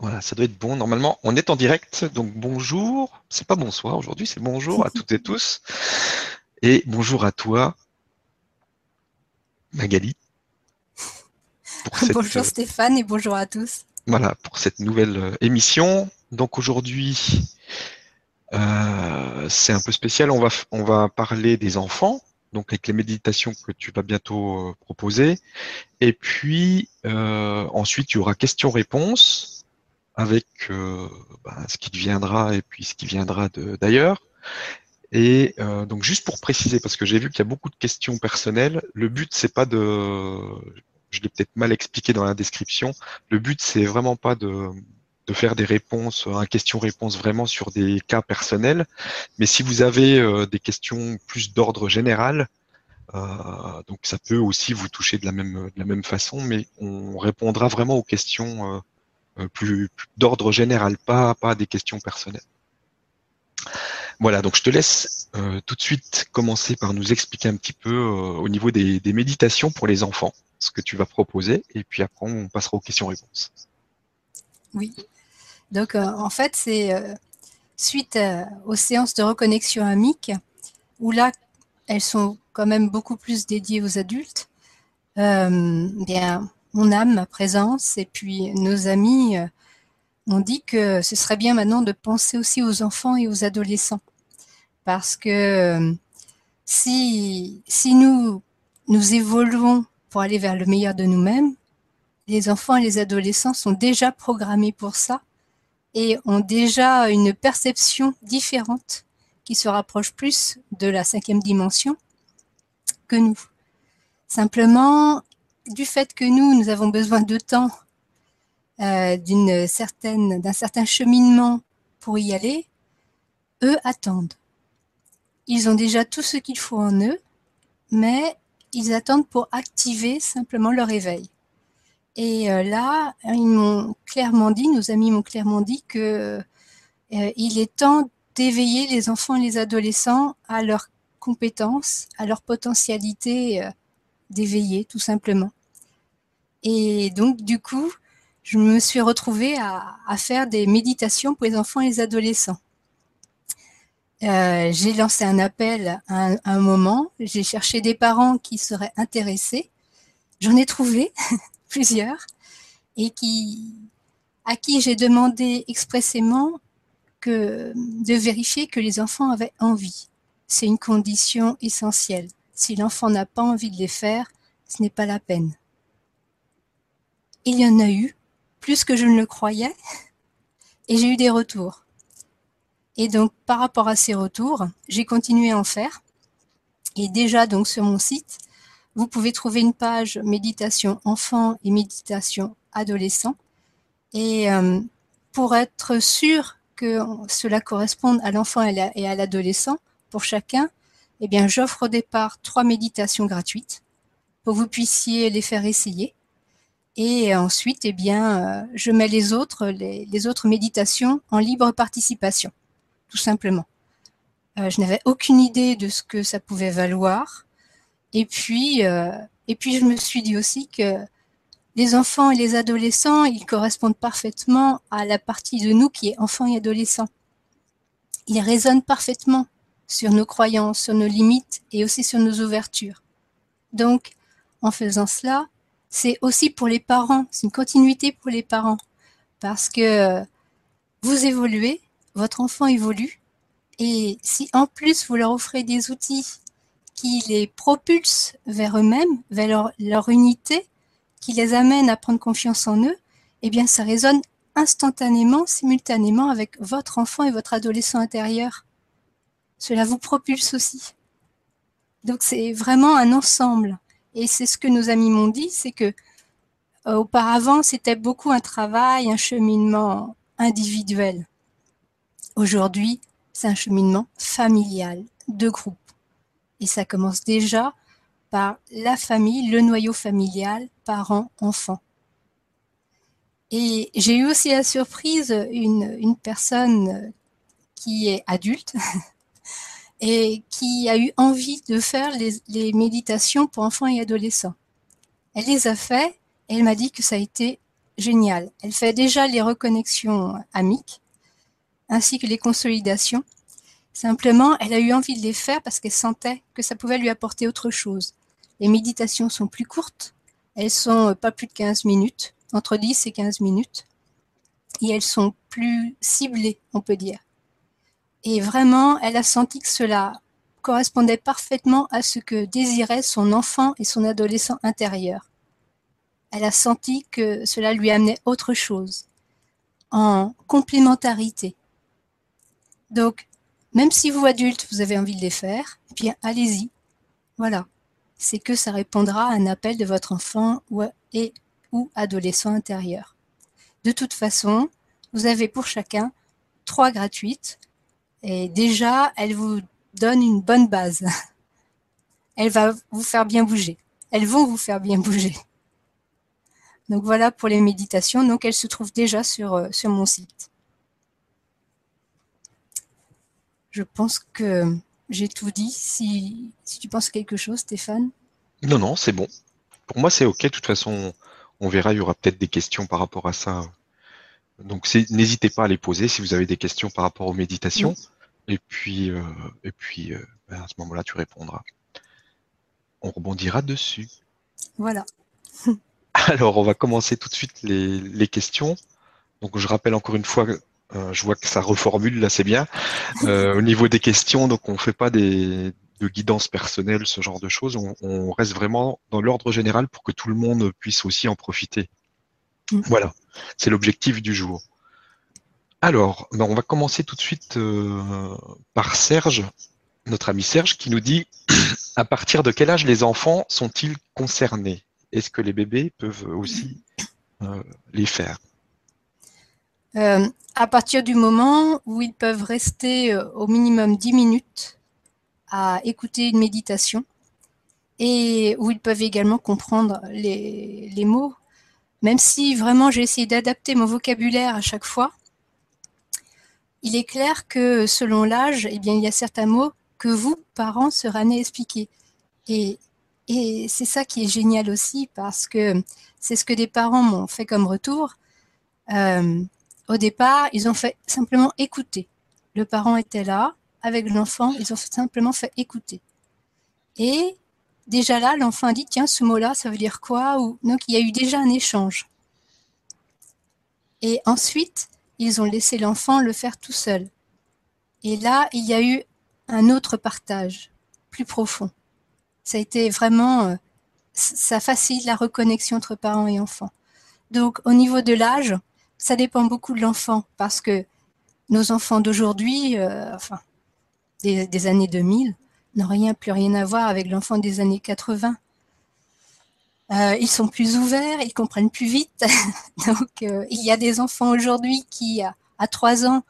Voilà, ça doit être bon. Normalement, on est en direct, donc bonjour. C'est pas bonsoir aujourd'hui, c'est bonjour à toutes et tous. Et bonjour à toi, Magali. bonjour Stéphane et bonjour à tous. Voilà, pour cette nouvelle euh, émission. Donc aujourd'hui, euh, c'est un peu spécial. On va, on va parler des enfants, donc avec les méditations que tu vas bientôt euh, proposer. Et puis ensuite, il y aura questions-réponses avec euh, bah, ce qui deviendra et puis ce qui viendra d'ailleurs. Et euh, donc juste pour préciser, parce que j'ai vu qu'il y a beaucoup de questions personnelles, le but c'est pas de, je l'ai peut-être mal expliqué dans la description, le but c'est vraiment pas de, de faire des réponses, un question-réponse vraiment sur des cas personnels, mais si vous avez euh, des questions plus d'ordre général, donc ça peut aussi vous toucher de la même de la même façon, mais on répondra vraiment aux questions euh, plus, d'ordre général, pas, pas des questions personnelles. Voilà, donc je te laisse euh, tout de suite commencer par nous expliquer un petit peu euh, au niveau des, méditations pour les enfants, ce que tu vas proposer, et puis après on passera aux questions-réponses. Oui, donc en fait c'est suite aux séances de reconnexion amique, où là elles sont quand même beaucoup plus dédiées aux adultes, bien mon âme, ma présence, et puis nos amis euh, ont dit que ce serait bien maintenant de penser aussi aux enfants et aux adolescents. Parce que euh, si, si nous, nous évoluons pour aller vers le meilleur de nous-mêmes, les enfants et les adolescents sont déjà programmés pour ça et ont déjà une perception différente qui se rapproche plus de la cinquième dimension que nous. Simplement, du fait que nous, nous avons besoin de temps, euh, d'un certain cheminement pour y aller, eux attendent. Ils ont déjà tout ce qu'il faut en eux, mais ils attendent pour activer simplement leur éveil. Et euh, là, ils m'ont clairement dit, nos amis m'ont clairement dit que euh, il est temps d'éveiller les enfants et les adolescents à leurs compétences, à leur potentialité d'éveiller, tout simplement. Et donc, du coup, je me suis retrouvée à, faire des méditations pour les enfants et les adolescents. Euh, j'ai lancé un appel à un, moment, j'ai cherché des parents qui seraient intéressés. J'en ai trouvé plusieurs et qui, à qui j'ai demandé expressément que, de vérifier que les enfants avaient envie. C'est une condition essentielle. Si l'enfant n'a pas envie de les faire, ce n'est pas la peine il y en a eu, plus que je ne le croyais, et j'ai eu des retours. Et donc, par rapport à ces retours, j'ai continué à en faire. Et déjà, donc, sur mon site, vous pouvez trouver une page méditation enfant et méditation adolescent. Et euh, pour être sûr que cela corresponde à l'enfant et à l'adolescent, pour chacun, eh bien, j'offre au départ trois méditations gratuites pour que vous puissiez les faire essayer. Et ensuite, eh bien, euh, je mets les autres, les, autres méditations en libre participation, tout simplement. Euh, je n'avais aucune idée de ce que ça pouvait valoir. Et puis, euh, et puis, je me suis dit aussi que les enfants et les adolescents, ils correspondent parfaitement à la partie de nous qui est enfant et adolescent. Ils résonnent parfaitement sur nos croyances, sur nos limites et aussi sur nos ouvertures. Donc, en faisant cela, c'est aussi pour les parents, c'est une continuité pour les parents, parce que vous évoluez, votre enfant évolue, et si en plus vous leur offrez des outils qui les propulsent vers eux-mêmes, vers leur, leur, unité, qui les amènent à prendre confiance en eux, eh bien ça résonne instantanément, simultanément avec votre enfant et votre adolescent intérieur. Cela vous propulse aussi. Donc c'est vraiment un ensemble. Et c'est ce que nos amis m'ont dit, c'est que euh, auparavant, c'était beaucoup un travail, un cheminement individuel. Aujourd'hui, c'est un cheminement familial, de groupe. Et ça commence déjà par la famille, le noyau familial, parents, enfants. Et j'ai eu aussi la surprise, une, une personne qui est adulte, et qui a eu envie de faire les, méditations pour enfants et adolescents. Elle les a fait et elle m'a dit que ça a été géniale. Elle fait déjà les reconnexions amiques, ainsi que les consolidations. Simplement, elle a eu envie de les faire parce qu'elle sentait que ça pouvait lui apporter autre chose. Les méditations sont plus courtes, elles sont pas plus de 15 minutes, entre 10 et 15 minutes, et elles sont plus ciblées, on peut dire. Et vraiment, elle a senti que cela correspondait parfaitement à ce que désirait son enfant et son adolescent intérieur. Elle a senti que cela lui amenait autre chose, en complémentarité. Donc, même si vous, adultes, vous avez envie de les faire, eh bien, allez-y. Voilà. C'est que ça répondra à un appel de votre enfant ou, adolescent intérieur. De toute façon, vous avez pour chacun trois gratuites. Et déjà, elles vous donnent une bonne base. Elles vont vous faire bien bouger. Elles vont vous faire bien bouger. Donc voilà pour les méditations. Donc elles se trouvent déjà sur, euh, sur mon site. Je pense que j'ai tout dit. Si, si tu penses quelque chose, Stéphane Non, non, c'est bon. Pour moi, c'est OK. De toute façon, on verra. Il y aura peut-être des questions par rapport à ça. Donc n'hésitez pas à les poser si vous avez des questions par rapport aux méditations. Et puis, euh, et puis euh, ben, à ce moment-là, tu répondras. On rebondira dessus. Voilà. Alors, on va commencer tout de suite les, les questions. Donc, je rappelle encore une fois euh, je vois que ça reformule là, c'est bien. Au niveau des questions, donc on fait pas des de guidance personnelle, ce genre de choses. On, reste vraiment dans l'ordre général pour que tout le monde puisse aussi en profiter. Voilà, c'est l'objectif du jour. Alors, ben, on va commencer tout de suite euh, par Serge, notre ami Serge, qui nous dit à partir de quel âge les enfants sont-ils concernés? Est-ce que les bébés peuvent aussi les faire? Euh, à partir du moment où ils peuvent rester euh, au minimum 10 minutes à écouter une méditation et où ils peuvent également comprendre les mots, même si vraiment j'ai essayé d'adapter mon vocabulaire à chaque fois, il est clair que selon l'âge, eh bien, il y a certains mots que vous, parents, serez expliquer. Et, et c'est ça qui est génial aussi parce que c'est ce que des parents m'ont fait comme retour. Euh, au départ, ils ont fait simplement écouter. Le parent était là avec l'enfant, ils ont simplement fait écouter. Et déjà là, l'enfant a dit tiens, ce mot-là, ça veut dire quoi donc il y a eu déjà un échange. Et ensuite, ils ont laissé l'enfant le faire tout seul. Et là, il y a eu un autre partage, plus profond. Ça a été vraiment, euh, ça facilite la reconnexion entre parents et enfants. Donc, au niveau de l'âge, ça dépend beaucoup de l'enfant parce que nos enfants d'aujourd'hui, euh, enfin, des, années 2000, rien, plus rien à voir avec l'enfant des années 80. Euh, ils sont plus ouverts, ils comprennent plus vite. Donc, euh, il y a des enfants aujourd'hui qui, à, à 3 ans,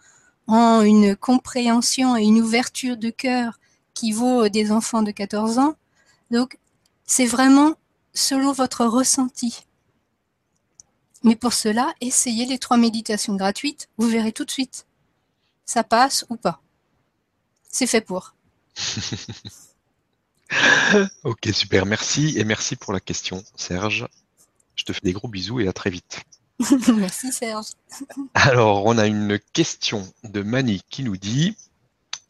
ont une compréhension et une ouverture de cœur qui vaut des enfants de 14 ans. Donc, c'est vraiment selon votre ressenti. Mais pour cela, essayez les trois méditations gratuites, vous verrez tout de suite. Ça passe ou pas. C'est fait pour. ok, super, merci et merci pour la question, Serge. Je te fais des gros bisous et à très vite. merci Serge. Alors, on a une question de Mani qui nous dit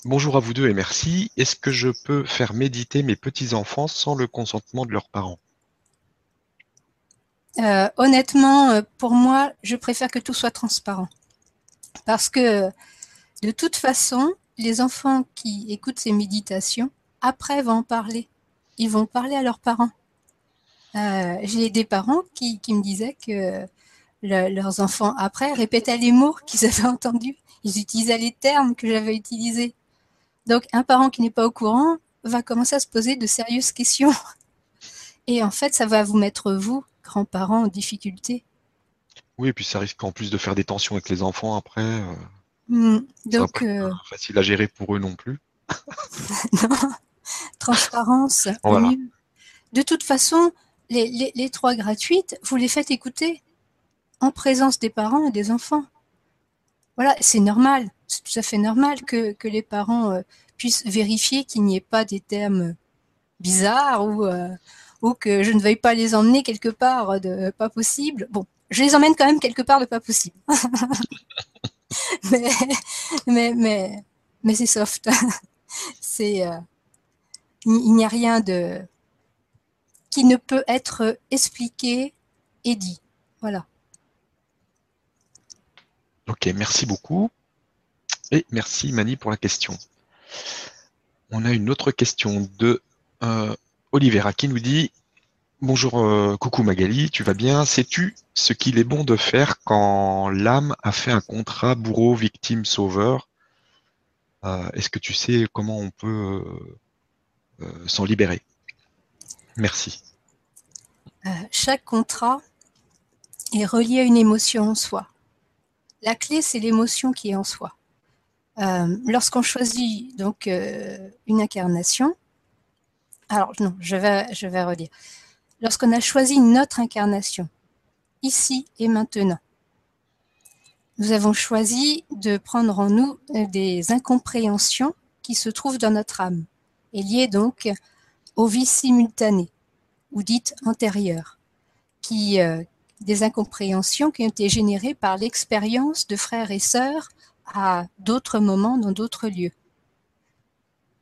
Bonjour à vous deux et merci. Est-ce que je peux faire méditer mes petits-enfants sans le consentement de leurs parents? Euh, honnêtement, euh, pour moi, je préfère que tout soit transparent. Parce que de toute façon, les enfants qui écoutent ces méditations, après vont en parler. Ils vont parler à leurs parents. Euh, j'ai des parents qui, me disaient que leurs enfants, après, répétaient les mots qu'ils avaient entendus. Ils utilisaient les termes que j'avais utilisés. Donc, un parent qui n'est pas au courant va commencer à se poser de sérieuses questions. Et en fait, ça va vous mettre, vous, grands-parents en difficulté. Oui, et puis ça risque en plus de faire des tensions avec les enfants après. Euh, donc, euh, facile à gérer pour eux non plus. non, transparence. De toute façon, les, trois gratuites, vous les faites écouter en présence des parents et des enfants. Voilà, c'est normal, c'est tout à fait normal que, les parents euh, puissent vérifier qu'il n'y ait pas des termes bizarres ou ou que je ne veuille pas les emmener quelque part de pas possible. Bon, je les emmène quand même quelque part de pas possible. mais, c'est soft. euh, il n'y a rien de qui ne peut être expliqué et dit. Voilà. Ok, merci beaucoup. Et merci Mani pour la question. On a une autre question de euh, Olivera qui nous dit Bonjour, euh, coucou Magali, tu vas bien? Sais-tu ce qu'il est bon de faire quand l'âme a fait un contrat bourreau, victime, sauveur? Euh, Est-ce que tu sais comment on peut s'en libérer? Merci. chaque contrat est relié à une émotion en soi. La clé, c'est l'émotion qui est en soi. Euh, lorsqu'on choisit donc euh, une incarnation, alors non, je vais, je vais redire. Lorsqu'on a choisi notre incarnation, ici et maintenant, nous avons choisi de prendre en nous euh, des incompréhensions qui se trouvent dans notre âme et liées donc aux vies simultanées ou dites antérieures, qui, des incompréhensions qui ont été générées par l'expérience de frères et sœurs à d'autres moments dans d'autres lieux.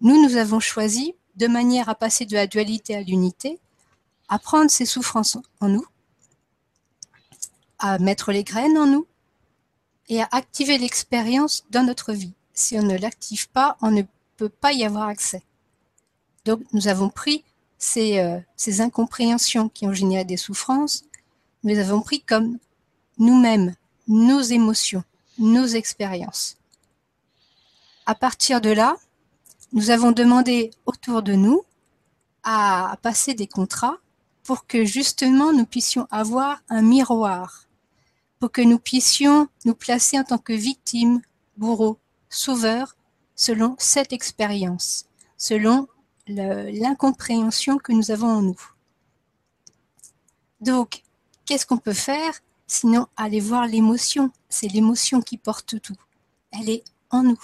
Nous, nous avons choisi, de manière à passer de la dualité à l'unité, à prendre ces souffrances en nous, à mettre les graines en nous et à activer l'expérience dans notre vie. Si on ne l'active pas, on ne peut pas y avoir accès. Donc nous avons pris ces, euh, incompréhensions qui ont généré des souffrances nous avons pris comme nous-mêmes, nos émotions, nos expériences. À partir de là, nous avons demandé autour de nous à passer des contrats pour que justement nous puissions avoir un miroir, pour que nous puissions nous placer en tant que victimes, bourreaux, sauveurs, selon cette expérience, selon l'incompréhension que nous avons en nous. Donc, Qu'est-ce qu'on peut faire? Sinon aller voir l'émotion C'est l'émotion qui porte tout. Elle est en nous.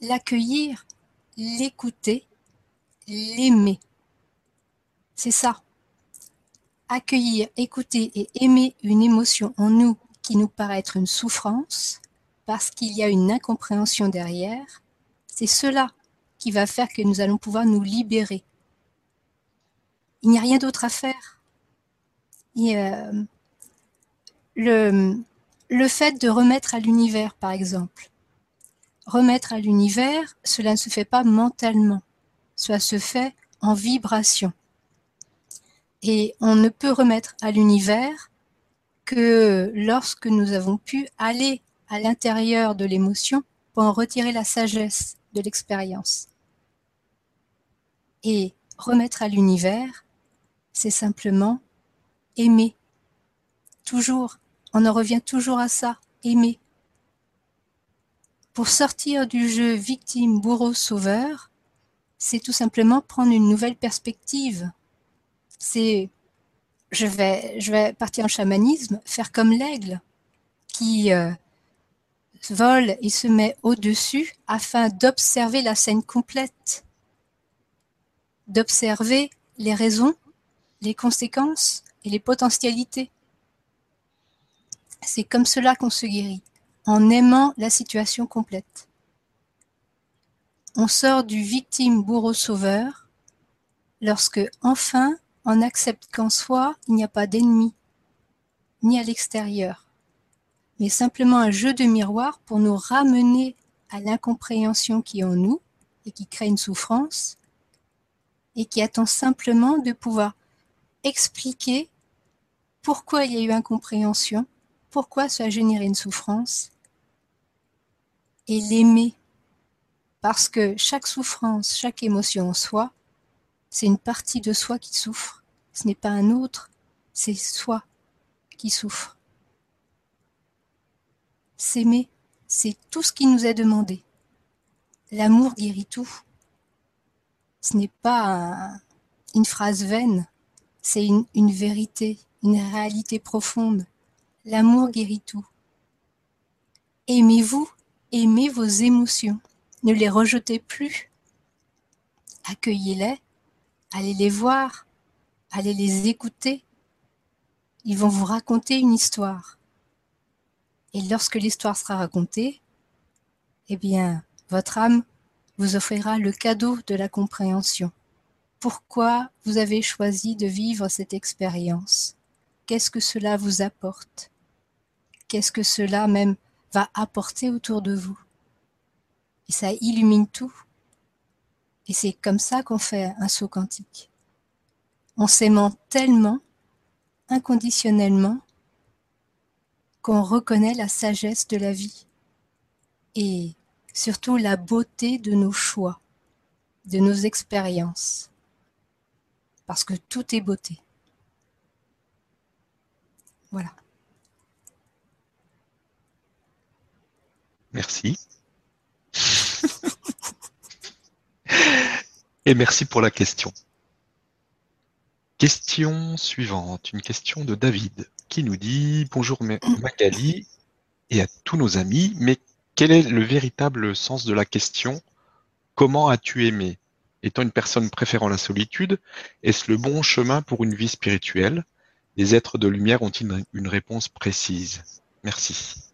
L'accueillir, l'écouter, l'aimer. C'est ça. Accueillir, écouter et aimer une émotion en nous qui nous paraît être une souffrance, parce qu'il y a une incompréhension derrière, c'est cela qui va faire que nous allons pouvoir nous libérer. Il n'y a rien d'autre à faire. Euh, le, le fait de remettre à l'univers, par exemple. Remettre à l'univers, cela ne se fait pas mentalement, cela se fait en vibration. Et on ne peut remettre à l'univers que lorsque nous avons pu aller à l'intérieur de l'émotion pour en retirer la sagesse de l'expérience. Et remettre à l'univers, c'est simplement aimer. Toujours, on en revient toujours à ça, aimer. Pour sortir du jeu victime, bourreau, sauveur, c'est tout simplement prendre une nouvelle perspective. C'est, je vais, partir en chamanisme, faire comme l'aigle qui euh, vole et se met au-dessus afin d'observer la scène complète, d'observer les raisons, les conséquences, et les potentialités. C'est comme cela qu'on se guérit, en aimant la situation complète. On sort du victime bourreau-sauveur lorsque, enfin, on accepte qu'en soi, il n'y a pas d'ennemi, ni à l'extérieur, mais simplement un jeu de miroir pour nous ramener à l'incompréhension qui est en nous et qui crée une souffrance et qui attend simplement de pouvoir expliquer pourquoi il y a eu incompréhension, pourquoi ça a généré une souffrance, et l'aimer. Parce que chaque souffrance, chaque émotion en soi, c'est une partie de soi qui souffre. Ce n'est pas un autre, c'est soi qui souffre. S'aimer, c'est tout ce qui nous est demandé. L'amour guérit tout. Ce n'est pas une phrase vaine, c'est une vérité, une réalité profonde. L'amour guérit tout. Aimez-vous, aimez vos émotions. Ne les rejetez plus. Accueillez-les, allez les voir, allez les écouter. ils vont vous raconter une histoire. Et lorsque l'histoire sera racontée, eh bien, votre âme vous offrira le cadeau de la compréhension. Pourquoi vous avez choisi de vivre cette expérience? Qu'est-ce que cela vous apporte? Qu'est-ce que cela même va apporter autour de vous? Et ça illumine tout. Et c'est comme ça qu'on fait un saut quantique. On s'aimant tellement, inconditionnellement, qu'on reconnaît la sagesse de la vie et surtout la beauté de nos choix, de nos expériences. Parce que tout est beauté. Voilà. Merci. Et merci pour la question. Question suivante, une question de David qui nous dit Bonjour Magali et à tous nos amis, mais quel est le véritable sens de la question? Comment as-tu aimé? Étant une personne préférant la solitude, est-ce le bon chemin pour une vie spirituelle? Les êtres de lumière ont-ils une réponse précise? Merci.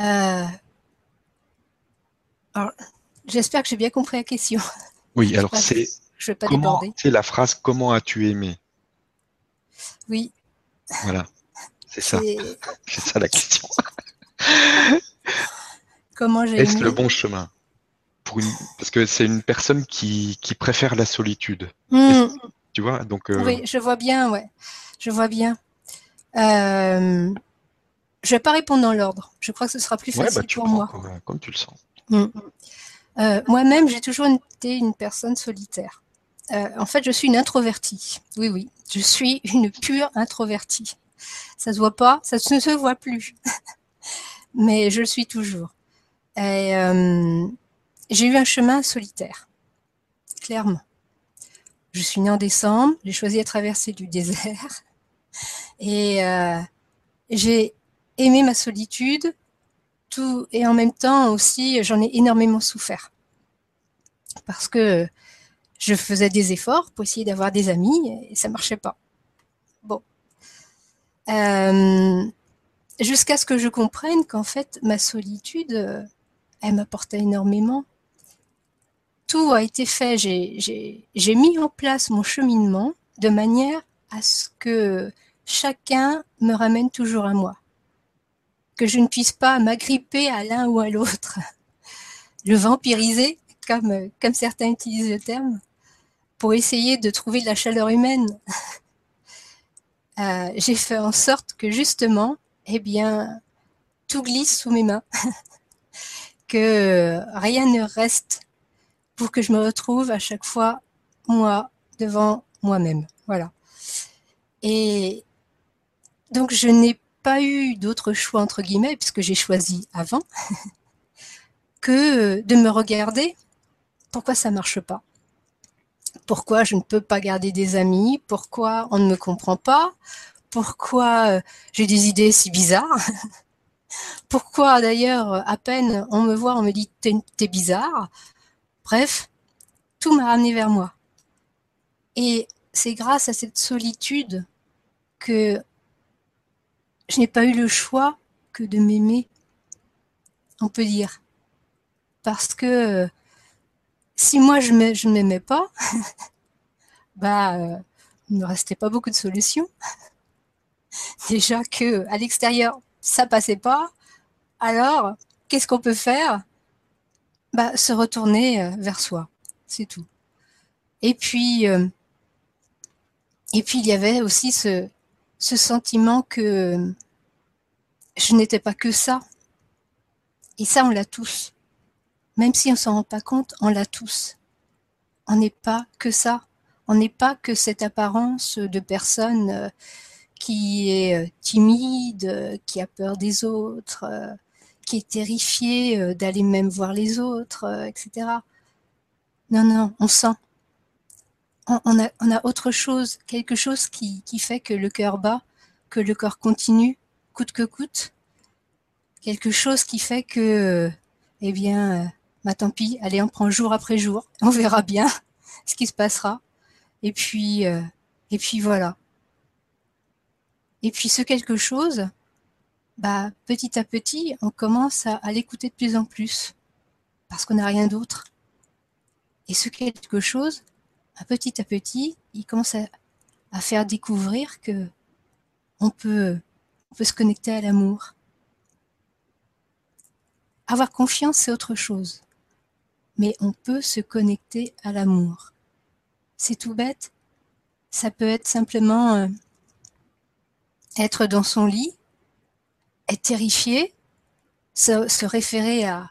Euh, j'espère que j'ai bien compris la question. Oui, alors c'est. Je vais pas. C'est la phrase Comment as-tu aimé? Oui. Voilà, c'est ça. C'est ça la question. Comment j'ai Est-ce le bon chemin? Pour une... Parce que c'est une personne qui, qui, préfère la solitude. Hmm. Tu vois donc, euh, Oui, je vois bien, ouais. Je vois bien. Euh... Je vais pas répondre dans l'ordre. Je crois que ce sera plus facile bah, pour moi. Comme, tu le sens. Mm. Euh, moi-même, j'ai toujours été une personne solitaire. Euh, en fait, je suis une introvertie. Oui, oui, je suis une pure introvertie. Ça se voit pas, ça ne se voit plus, mais je le suis toujours. Et euh, j'ai eu un chemin solitaire, clairement. Je suis née en décembre, j'ai choisi la traverser du désert et j'ai aimer ma solitude, tout et en même temps aussi j'en ai énormément souffert parce que je faisais des efforts pour essayer d'avoir des amis et ça marchait pas. Bon, euh, jusqu'à ce que je comprenne qu'en fait ma solitude, elle m'apportait énormément. Tout a été fait, j'ai mis en place mon cheminement de manière à ce que chacun me ramène toujours à moi que je ne puisse pas m'agripper à l'un ou à l'autre, le vampiriser, comme, certains utilisent le terme, pour essayer de trouver de la chaleur humaine. Euh, j'ai fait en sorte que justement, eh bien, tout glisse sous mes mains, que rien ne reste pour que je me retrouve à chaque fois moi devant moi-même. Voilà. Et donc je n'ai pas eu d'autre choix, entre guillemets, puisque j'ai choisi avant, que de me regarder. Pourquoi ça marche pas? Pourquoi je ne peux pas garder des amis? Pourquoi on ne me comprend pas? Pourquoi euh, j'ai des idées si bizarres? Pourquoi d'ailleurs, à peine on me voit, on me dit t'es bizarre Bref, tout m'a amené vers moi. Et c'est grâce à cette solitude que je n'ai pas eu le choix que de m'aimer, on peut dire. Parce que euh, si moi je ne m'aimais pas, bah, euh, il ne me restait pas beaucoup de solutions. Déjà que à l'extérieur, ça passait pas. Alors, qu'est-ce qu'on peut faire? Bah, Se retourner euh, vers soi, c'est tout. Et puis, et puis il y avait aussi ce, ce sentiment que je n'étais pas que ça. Et ça, on l'a tous. Même si on s'en rend pas compte, on l'a tous. On n'est pas que ça. On n'est pas que cette apparence de personne euh, qui est euh, timide, euh, qui a peur des autres, qui est terrifiée d'aller même voir les autres, etc. Non, non, on sent on a, autre chose, quelque chose qui, fait que le cœur bat, que le corps continue, coûte que coûte. Quelque chose qui fait que, eh bien, bah tant pis, allez, on prend jour après jour, on verra bien ce qui se passera. Et puis, euh, et puis voilà. Et puis ce quelque chose, bah petit à petit, on commence à, l'écouter de plus en plus parce qu'on n'a rien d'autre. Et ce quelque chose, petit à petit, il commence à, faire découvrir que on peut, on peut se connecter à l'amour. Avoir confiance, c'est autre chose. Mais on peut se connecter à l'amour. C'est tout bête. Ça peut être simplement euh, être dans son lit, être terrifié, se, référer à,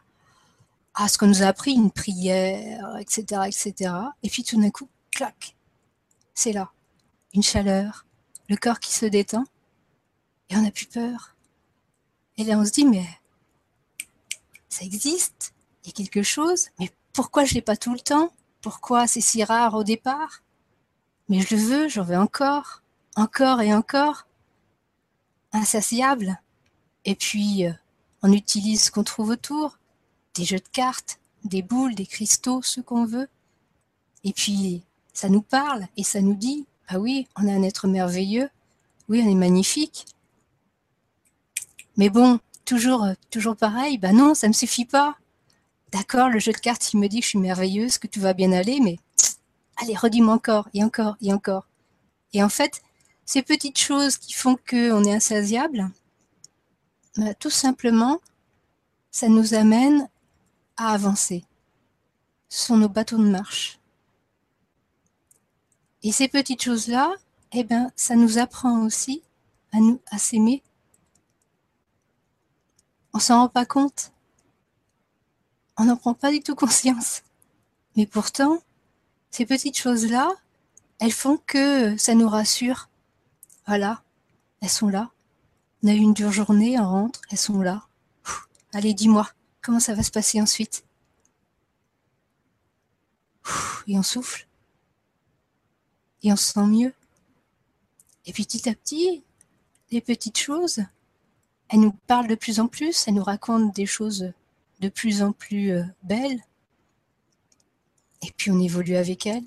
à ce qu'on nous a appris, une prière, etc., etc. Et puis tout d'un coup, clac, c'est là. Une chaleur, le corps qui se détend, et on n'a plus peur. Et là, on se dit, mais ça existe, il y a quelque chose, mais pourquoi je l'ai pas tout le temps? Pourquoi c'est si rare au départ? Mais je le veux, j'en veux encore, encore et encore. Insatiable. Et puis, euh, on utilise ce qu'on trouve autour, des jeux de cartes, des boules, des cristaux, ce qu'on veut. Et puis, ça nous parle et ça nous dit, ah oui, on est un être merveilleux, oui, on est magnifique. Mais bon, toujours, euh, toujours pareil, bah non, ça me suffit pas. D'accord, le jeu de cartes, il me dit que je suis merveilleuse, que tout va bien aller, mais allez, redis-moi encore, et encore, et encore. Et en fait, ces petites choses qui font qu'on est insatiable, bah, tout simplement, ça nous amène à avancer. Ce sont nos bateaux de marche. Et ces petites choses-là, eh ben, ça nous apprend aussi à nous à s'aimer on s'en rend pas compte. On n'en prend pas du tout conscience. Mais pourtant, ces petites choses-là, elles font que ça nous rassure. Voilà, elles sont là. On a eu une dure journée, on rentre, elles sont là. allez, dis-moi, comment ça va se passer ensuite? Et on souffle. Et on se sent mieux. Et petit à petit, les petites choses, elle nous parle de plus en plus, elle nous raconte des choses de plus en plus euh, belles. Et puis on évolue avec elle.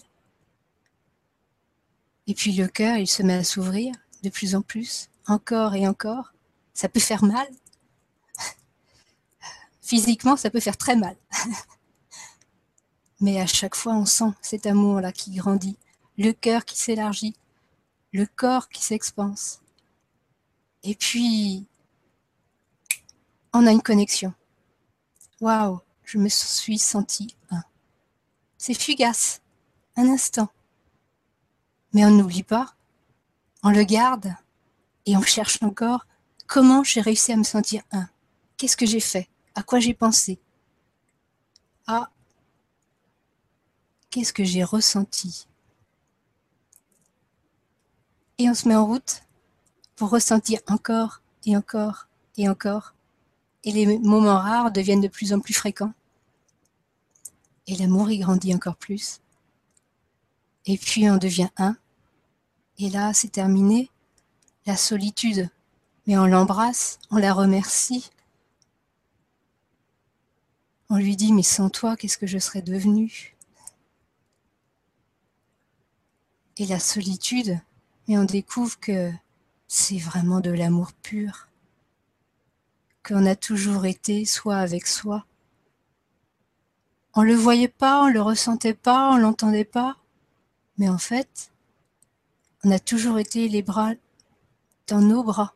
Et puis le cœur, il se met à s'ouvrir de plus en plus, encore et encore. Ça peut faire mal. Physiquement, ça peut faire très mal. Mais à chaque fois, on sent cet amour-là qui grandit, le cœur qui s'élargit, le corps qui s'expanse. Et puis, on a une connexion. Waouh, je me suis sentie un. C'est fugace, un instant. Mais on n'oublie pas, on le garde et on cherche encore comment j'ai réussi à me sentir un? Qu'est-ce que j'ai fait? À quoi j'ai pensé? Ah, qu'est-ce que j'ai ressenti? Et on se met en route pour ressentir encore et encore et encore et les moments rares deviennent de plus en plus fréquents. Et l'amour y grandit encore plus. Et puis on devient un. Et là, c'est terminé. La solitude. Mais on l'embrasse, on la remercie. On lui dit, mais sans toi, qu'est-ce que je serais devenu Et la solitude, mais on découvre que c'est vraiment de l'amour pur qu'on a toujours été soi avec soi. On le voyait pas, on le ressentait pas, on l'entendait pas, mais en fait, on a toujours été les bras dans nos bras.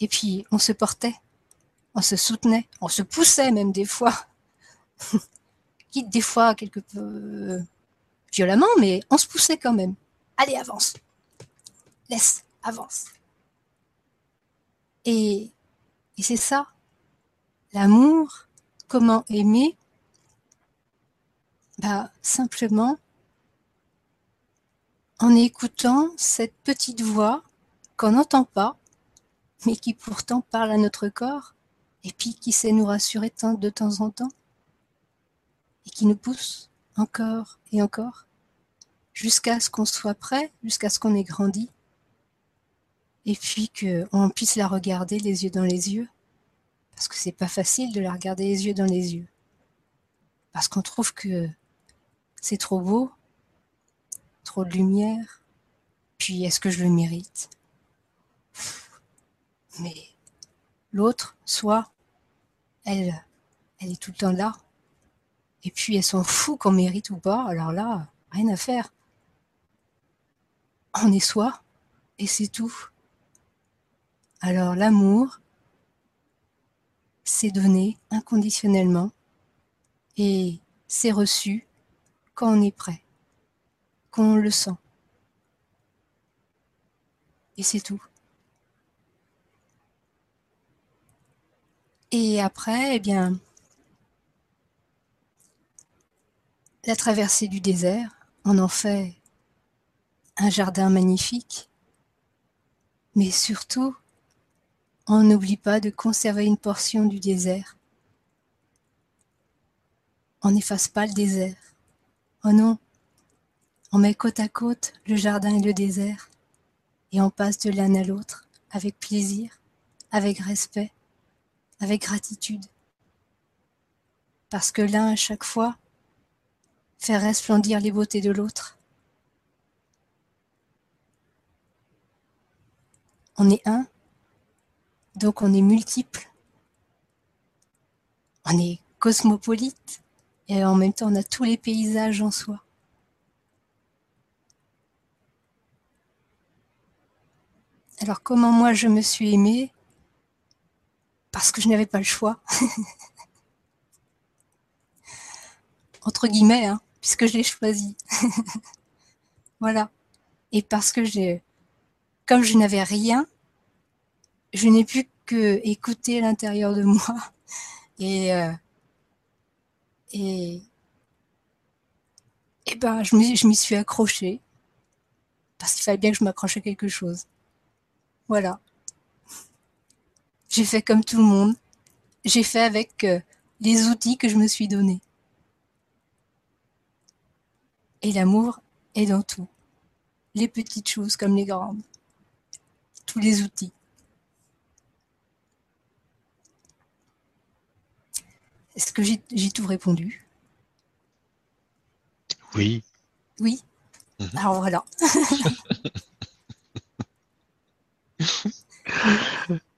Et puis, on se portait, on se soutenait, on se poussait même des fois. Quitte des fois quelque peu violemment, mais on se poussait quand même. Allez, avance. Laisse, avance. Et c'est ça, l'amour, comment aimer? Bah, Simplement en écoutant cette petite voix qu'on n'entend pas, mais qui pourtant parle à notre corps, et puis qui sait nous rassurer de temps en temps, et qui nous pousse encore et encore, jusqu'à ce qu'on soit prêt, jusqu'à ce qu'on ait grandi, et puis qu'on puisse la regarder les yeux dans les yeux, parce que c'est pas facile de la regarder les yeux dans les yeux. parce qu'on trouve que c'est trop beau, trop de lumière, puis est-ce que je le mérite? Mais l'autre, soit elle, elle est tout le temps là, et puis elle s'en fout qu'on mérite ou pas, alors là, rien à faire. On est soi, et c'est tout. Alors l'amour, c'est donné inconditionnellement et c'est reçu quand on est prêt, quand on le sent. Et c'est tout. Et après, eh bien, la traversée du désert, on en fait un jardin magnifique, mais surtout, on n'oublie pas de conserver une portion du désert. On n'efface pas le désert. Oh non, on met côte à côte le jardin et le désert, et on passe de l'un à l'autre avec plaisir, avec respect, avec gratitude. Parce que l'un à chaque fois fait resplendir les beautés de l'autre. On est un donc on est multiple, on est cosmopolite et en même temps on a tous les paysages en soi. Alors comment moi je me suis aimée? Parce que je n'avais pas le choix. Entre guillemets, hein, puisque je l'ai choisi. voilà. Et parce que j'ai, comme je n'avais rien, je n'ai plus que écouter l'intérieur de moi et euh, et et ben je m'y, je m'y suis accrochée parce qu'il fallait bien que je m'accroche à quelque chose. Voilà. J'ai fait comme tout le monde. J'ai fait avec euh, les outils que je me suis donnés. Et l'amour est dans tout. Les petites choses comme les grandes. Tous les outils. Est-ce que j'ai tout répondu? Oui. Oui? Mhm. Alors voilà.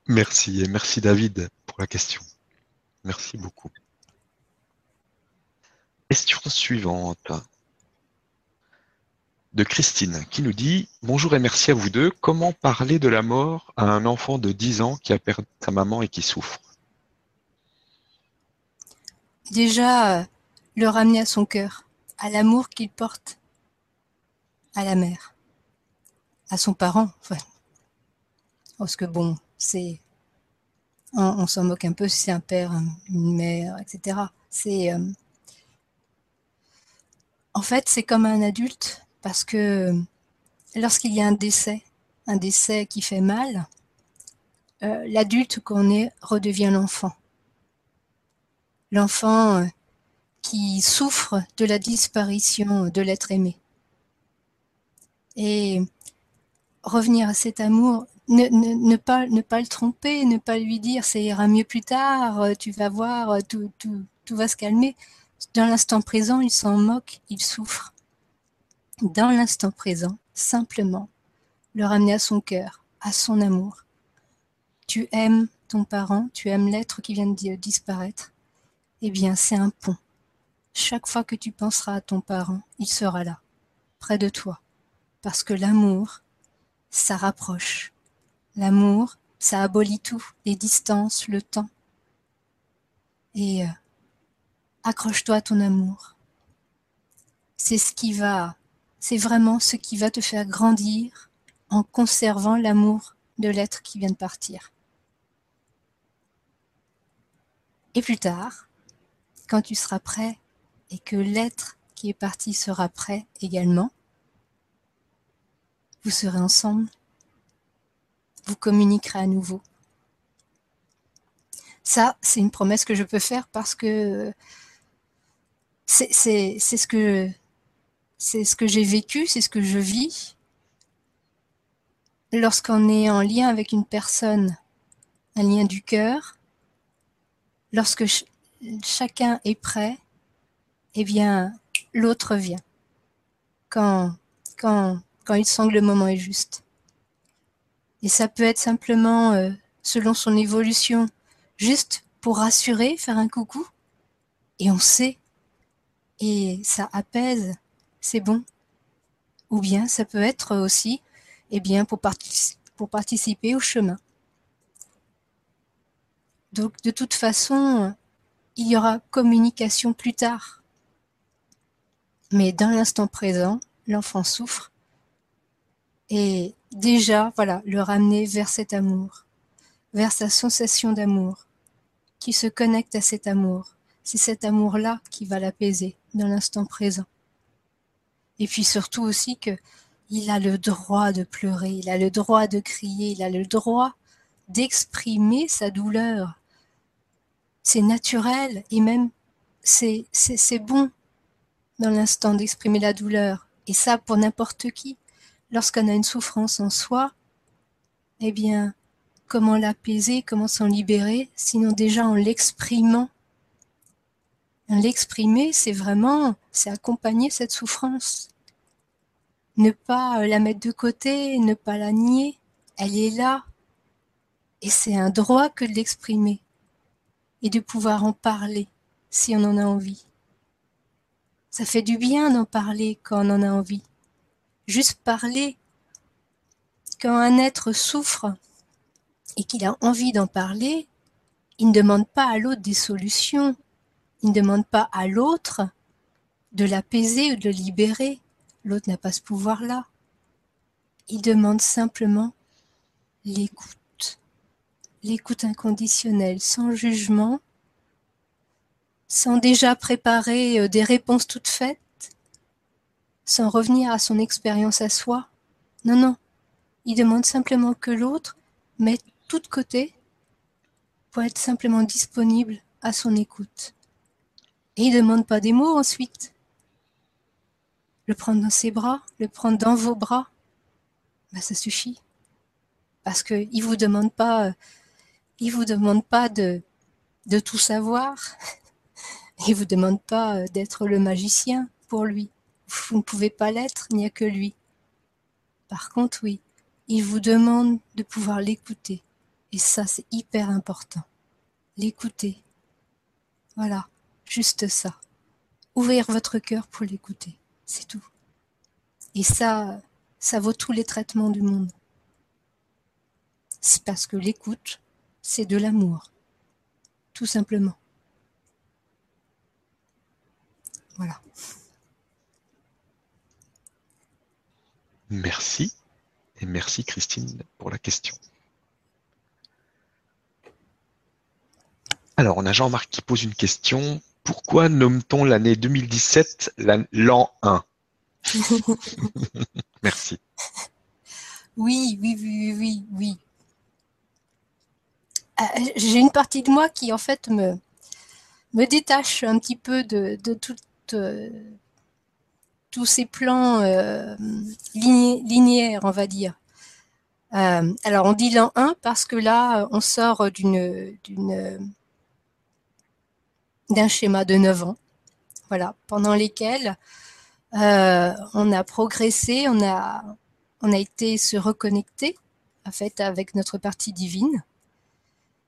merci et merci David pour la question. Merci beaucoup. Question suivante de Christine qui nous dit Bonjour et merci à vous deux. Comment parler de la mort à un enfant de 10 ans qui a perdu sa maman et qui souffre? Déjà euh, le ramener à son cœur, à l'amour qu'il porte à la mère, à son parent. Enfin, parce que bon, c'est on, s'en moque un peu si c'est un père, une mère, etc. C'est euh, en fait c'est comme un adulte parce que lorsqu'il y a un décès, un décès qui fait mal, euh, l'adulte qu'on est redevient l'enfant l'enfant euh, qui souffre de la disparition de l'être aimé. Et revenir à cet amour, ne, pas, le tromper, ne pas lui dire ça ira mieux plus tard, euh, tu vas voir, euh, tout va se calmer. Dans l'instant présent, il s'en moque, il souffre. Dans l'instant présent, simplement, le ramener à son cœur, à son amour. Tu aimes ton parent, tu aimes l'être qui vient de disparaître eh bien, c'est un pont. Chaque fois que tu penseras à ton parent, il sera là, près de toi. Parce que l'amour, ça rapproche. L'amour, ça abolit tout, les distances, le temps. Et euh, accroche-toi à ton amour. C'est ce qui va, c'est vraiment ce qui va te faire grandir en conservant l'amour de l'être qui vient de partir. Et plus tard, quand tu seras prêt et que l'être qui est parti sera prêt également, vous serez ensemble, vous communiquerez à nouveau. Ça, c'est une promesse que je peux faire parce que c'est ce que c'est ce que j'ai vécu, c'est ce que je vis. Lorsqu'on est en lien avec une personne, un lien du cœur, lorsque chacun est prêt, eh bien, l'autre vient quand, quand, quand il sent que le moment est juste. Et ça peut être simplement, euh, selon son évolution, juste pour rassurer, faire un coucou, et on sait, et ça apaise, c'est bon. Ou bien ça peut être aussi, eh bien, pour, pour participer au chemin. Donc, de toute façon, il y aura communication plus tard. Mais dans l'instant présent, l'enfant souffre et déjà, voilà, le ramener vers cet amour, vers sa sensation d'amour, qui se connecte à cet amour. C'est cet amour-là qui va l'apaiser dans l'instant présent. Et puis surtout aussi que il a le droit de pleurer, il a le droit de crier, il a le droit d'exprimer sa douleur. C'est naturel et même c'est bon dans l'instant d'exprimer la douleur. Et ça pour n'importe qui. Lorsqu'on a une souffrance en soi, eh bien, comment l'apaiser, comment s'en libérer, sinon déjà en l'exprimant. L'exprimer, c'est vraiment, c'est accompagner cette souffrance. Ne pas euh, la mettre de côté, ne pas la nier, elle est là. Et c'est un droit que de l'exprimer et de pouvoir en parler si on en a envie. Ça fait du bien d'en parler quand on en a envie. Juste parler. Quand un être souffre et qu'il a envie d'en parler, il ne demande pas à l'autre des solutions. Il ne demande pas à l'autre de l'apaiser ou de le libérer. L'autre n'a pas ce pouvoir-là. Il demande simplement l'écoute. L'écoute inconditionnelle, sans jugement, sans déjà préparer euh, des réponses toutes faites, sans revenir à son expérience à soi. Non, non. Il demande simplement que l'autre mette tout de côté pour être simplement disponible à son écoute. Et il ne demande pas des mots ensuite. Le prendre dans ses bras, le prendre dans vos bras, ben, ça suffit. Parce qu'il ne vous demande pas, il vous demande pas de, de tout savoir. Il ne vous demande pas euh, d'être le magicien pour lui. Vous ne pouvez pas l'être, il n'y a que lui. Par contre, oui, il vous demande de pouvoir l'écouter. Et ça, c'est hyper important. L'écouter. Voilà, juste ça. Ouvrir votre cœur pour l'écouter. C'est tout. Et ça, ça vaut tous les traitements du monde. C'est parce que l'écoute, c'est de l'amour. Tout simplement. Voilà. Merci. Et merci Christine pour la question. Alors, on a Jean-Marc qui pose une question. Pourquoi nomme-t-on l'année 2017 l'an 1 Merci. Oui, oui, oui, oui, oui. Euh, j'ai une partie de moi qui, en fait, me, me détache un petit peu de, de euh, tous ces plans euh, linéaires, on va dire. Euh, alors, on dit l'an 1 parce que là, on sort d'une, d'un schéma de 9 ans, voilà, pendant lesquels on a progressé, on a, on a été se reconnecter, en fait, avec notre partie divine,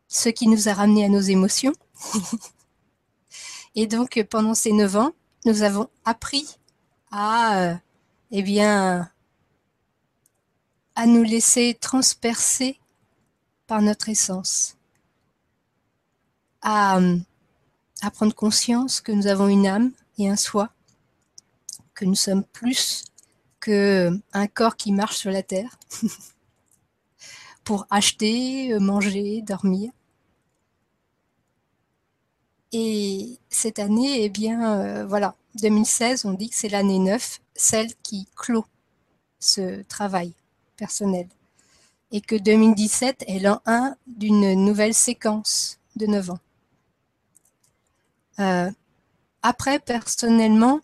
ce qui nous a ramené à nos émotions. Et donc, pendant ces 9 ans, nous avons appris à, euh, eh bien, à nous laisser transpercer par notre essence, à, à prendre conscience que nous avons une âme et un soi, que nous sommes plus qu'un corps qui marche sur la terre pour acheter, manger, dormir. Et cette année, eh bien, euh, voilà, 2016, on dit que c'est l'année 9, celle qui clôt ce travail personnel. Et que 2017 est l'an 1 d'une nouvelle séquence de 9 ans. Euh, après, personnellement,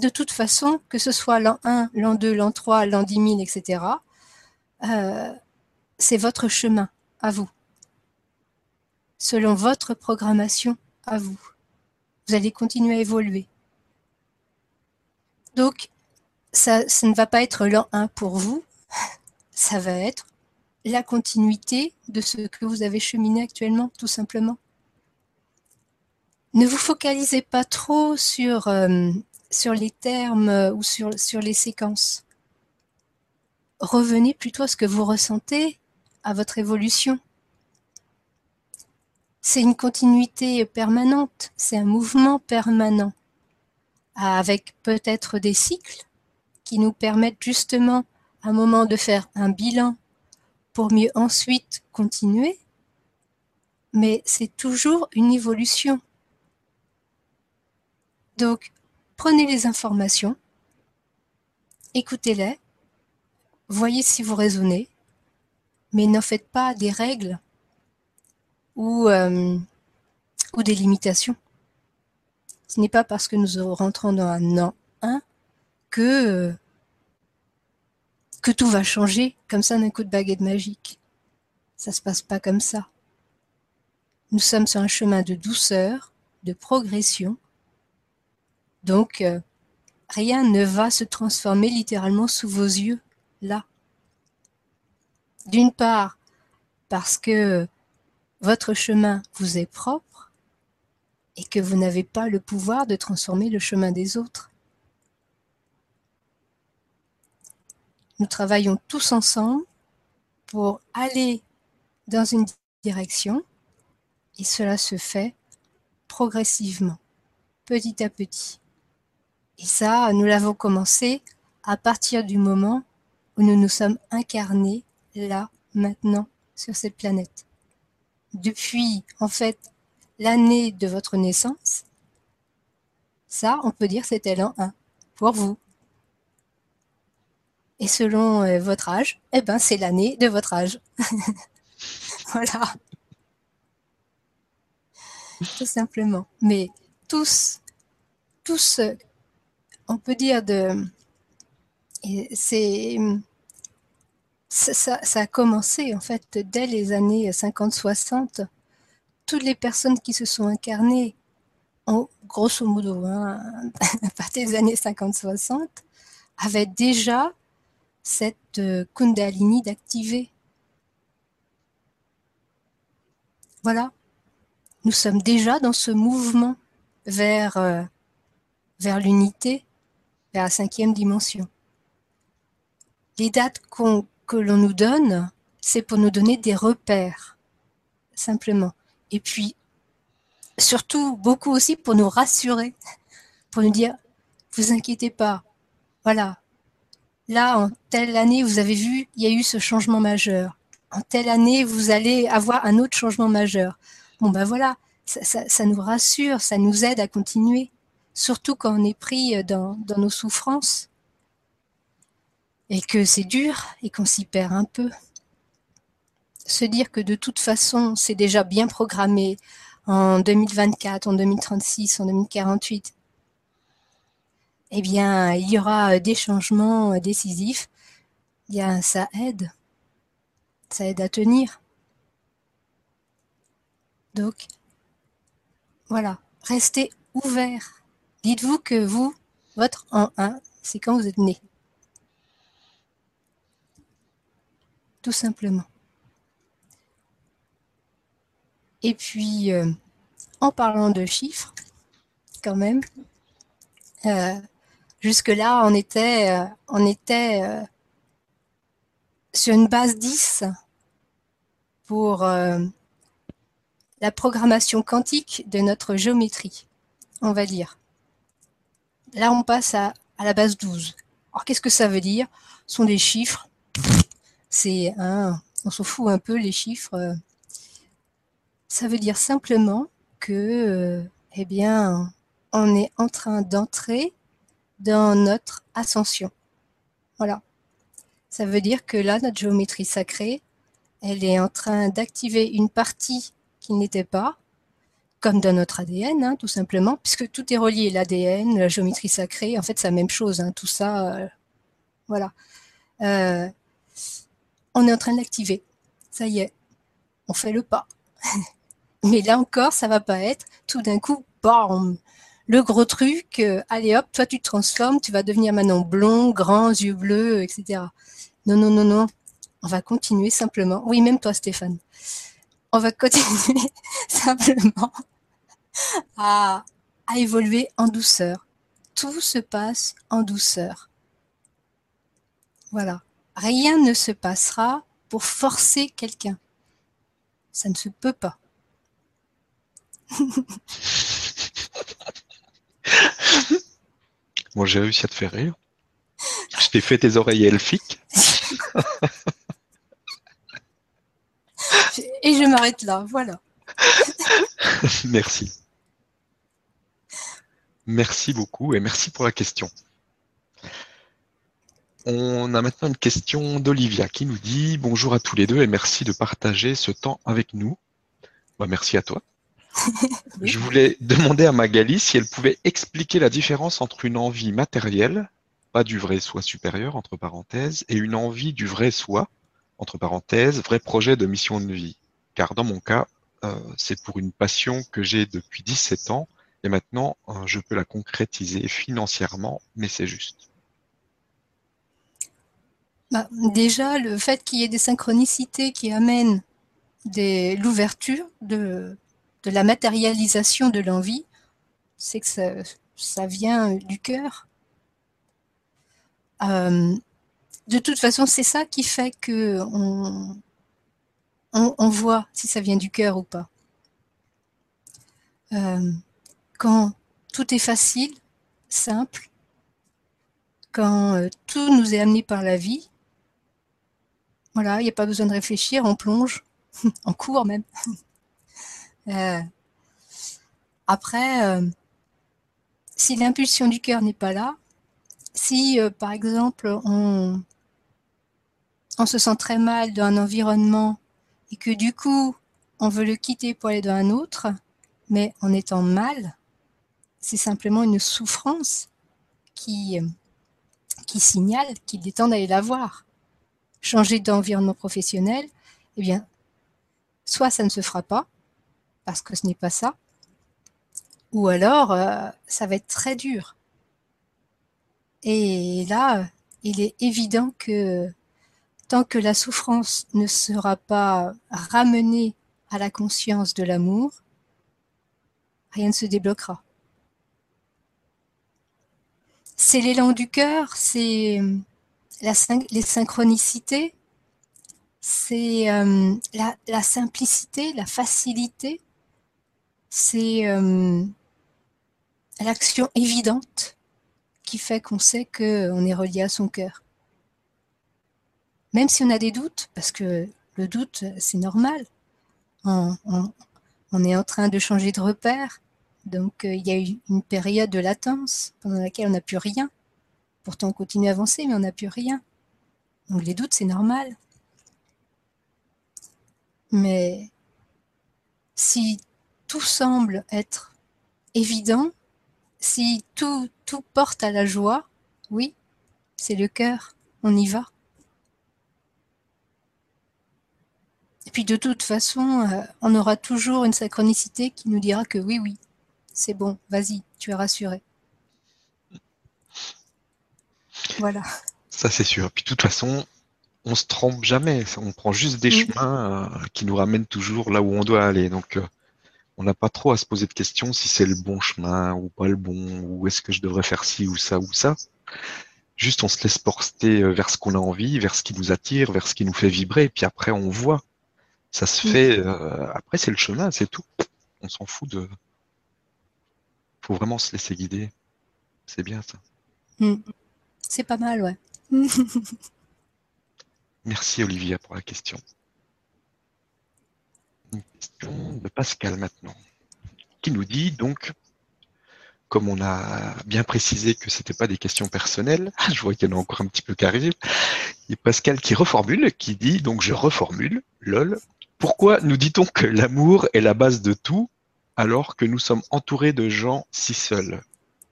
de toute façon, que ce soit l'an 1, l'an 2, l'an 3, l'an 10 000, etc., c'est votre chemin à vous, selon votre programmation à vous. Vous allez continuer à évoluer. Donc, ça, ça ne va pas être l'an 1 pour vous, ça va être la continuité de ce que vous avez cheminé actuellement, tout simplement. Ne vous focalisez pas trop sur, euh, sur les termes ou sur, sur les séquences. Revenez plutôt à ce que vous ressentez, à votre évolution. C'est une continuité permanente, c'est un mouvement permanent, avec peut-être des cycles qui nous permettent justement à un moment de faire un bilan pour mieux ensuite continuer, mais c'est toujours une évolution. Donc, prenez les informations, écoutez-les, voyez si vous raisonnez, mais n'en faites pas des règles ou, euh, des limitations. Ce n'est pas parce que nous rentrons dans un an 1 que, que tout va changer comme ça d'un coup de baguette magique. Ça ne se passe pas comme ça. Nous sommes sur un chemin de douceur, de progression. Donc, euh, rien ne va se transformer littéralement sous vos yeux, là. D'une part, parce que votre chemin vous est propre et que vous n'avez pas le pouvoir de transformer le chemin des autres. Nous travaillons tous ensemble pour aller dans une direction et cela se fait progressivement, petit à petit. Et ça, nous l'avons commencé à partir du moment où nous nous sommes incarnés là, maintenant, sur cette planète. Depuis, en fait, l'année de votre naissance, ça, on peut dire c'était l'an 1 pour vous. Et selon euh, votre âge, eh ben, c'est l'année de votre âge. voilà. Tout simplement. Mais tous, tous, on peut dire de, c'est ça, a commencé en fait dès les années 50-60. Toutes les personnes qui se sont incarnées, grosso modo, hein, à partir des années 50-60, avaient déjà cette euh, Kundalini d'activer. Voilà. Nous sommes déjà dans ce mouvement vers, euh, vers l'unité, la cinquième dimension. Les dates que l'on nous donne, c'est pour nous donner des repères, simplement. Et puis, surtout, beaucoup aussi pour nous rassurer, pour nous dire, vous inquiétez pas, voilà, là, en telle année, vous avez vu, il y a eu ce changement majeur. En telle année, vous allez avoir un autre changement majeur. Bon, ben voilà, ça, nous rassure, ça nous aide à continuer, surtout quand on est pris dans nos souffrances et que c'est dur et qu'on s'y perd un peu. Se dire que de toute façon, c'est déjà bien programmé en 2024, en 2036, en 2048, eh bien, il y aura des changements décisifs. Eh bien, ça aide. Ça aide à tenir. Donc, voilà, restez ouvert. Dites-vous que vous, votre en 1, c'est quand vous êtes né. tout simplement. Et puis, euh, en parlant de chiffres, quand même, euh, jusque-là, on était, euh, on était sur une base 10 pour la programmation quantique de notre géométrie, on va dire. Là, on passe à, la base 12. Alors, qu'est-ce que ça veut dire? Ce sont des chiffres c'est on s'en fout un peu les chiffres. Ça veut dire simplement que, euh, eh bien, on est en train d'entrer dans notre ascension. Voilà. Ça veut dire que là, notre géométrie sacrée, elle est en train d'activer une partie qui n'était pas, comme dans notre ADN, hein, tout simplement, puisque tout est relié, l'ADN, la géométrie sacrée, en fait, c'est la même chose, hein, tout ça, euh, voilà. Euh, on est en train d'activer. Ça y est, on fait le pas. Mais là encore, ça va pas être tout d'un coup, bam, le gros truc, euh, allez hop, toi tu te transformes, tu vas devenir maintenant blond, grand, yeux bleus, etc. Non, non, non, non. On va continuer simplement. Oui, même toi, Stéphane. On va continuer simplement à, à évoluer en douceur. Tout se passe en douceur. Voilà. Rien ne se passera pour forcer quelqu'un. Ça ne se peut pas. bon, j'ai réussi à te faire rire. Je t'ai fait tes oreilles elfiques. Et je m'arrête là, voilà. merci. Merci beaucoup et merci pour la question. On a maintenant une question d'Olivia qui nous dit bonjour à tous les deux et merci de partager ce temps avec nous. Bah, merci à toi. Je voulais demander à Magali si elle pouvait expliquer la différence entre une envie matérielle, pas du vrai soi supérieur, entre parenthèses, et une envie du vrai soi, entre parenthèses, vrai projet de mission de vie. Car dans mon cas, euh, c'est pour une passion que j'ai depuis 17 ans et maintenant euh, je peux la concrétiser financièrement, mais c'est juste. Bah, déjà, le fait qu'il y ait des synchronicités qui amènent l'ouverture de, la matérialisation de l'envie, c'est que ça, vient du cœur. Euh, de toute façon, c'est ça qui fait que on, voit si ça vient du cœur ou pas. Euh, quand tout est facile, simple, quand euh, tout nous est amené par la vie, voilà, il n'y a pas besoin de réfléchir, on plonge, en cours même. Euh, après, euh, si l'impulsion du cœur n'est pas là, si par exemple on, on se sent très mal dans un environnement et que du coup on veut le quitter pour aller dans un autre, mais en étant mal, c'est simplement une souffrance qui, qui signale qu'il est temps d'aller la voir changer d'environnement professionnel, eh bien, soit ça ne se fera pas, parce que ce n'est pas ça, ou alors euh, ça va être très dur. Et là, il est évident que tant que la souffrance ne sera pas ramenée à la conscience de l'amour, rien ne se débloquera. C'est l'élan du cœur, c'est les synchronicités, c'est euh, la, simplicité, la facilité, c'est euh, l'action évidente qui fait qu'on sait qu'on est relié à son cœur. Même si on a des doutes, parce que le doute, c'est normal. On, est en train de changer de repère, donc euh, il y a eu une période de latence pendant laquelle on n'a plus rien. Pourtant, on continue à avancer, mais on n'a plus rien. Donc les doutes, c'est normal. Mais si tout semble être évident, si tout, tout porte à la joie, oui, c'est le cœur, on y va. Et puis de toute façon, euh, on aura toujours une synchronicité qui nous dira que oui, oui, c'est bon, vas-y, tu es rassuré. Voilà. Ça, c'est sûr. Puis de toute façon, on se trompe jamais. On prend juste des chemins euh, qui nous ramènent toujours là où on doit aller. Donc, euh, on n'a pas trop à se poser de questions si c'est le bon chemin ou pas le bon, ou est-ce que je devrais faire ci ou ça ou ça. Juste, on se laisse porter euh, vers ce qu'on a envie, vers ce qui nous attire, vers ce qui nous fait vibrer, et puis après, on voit. Ça se fait. après, c'est le chemin, c'est tout. On s'en fout de. Faut vraiment se laisser guider. C'est bien ça. Mm. C'est pas mal, ouais. Merci Olivia pour la question. Une question de Pascal maintenant, qui nous dit donc, comme on a bien précisé que ce n'était pas des questions personnelles, je vois qu'il y en a encore un petit peu qui arrivent, il y a Pascal qui reformule, qui dit, donc je reformule, lol, pourquoi nous dit-on que l'amour est la base de tout alors que nous sommes entourés de gens si seuls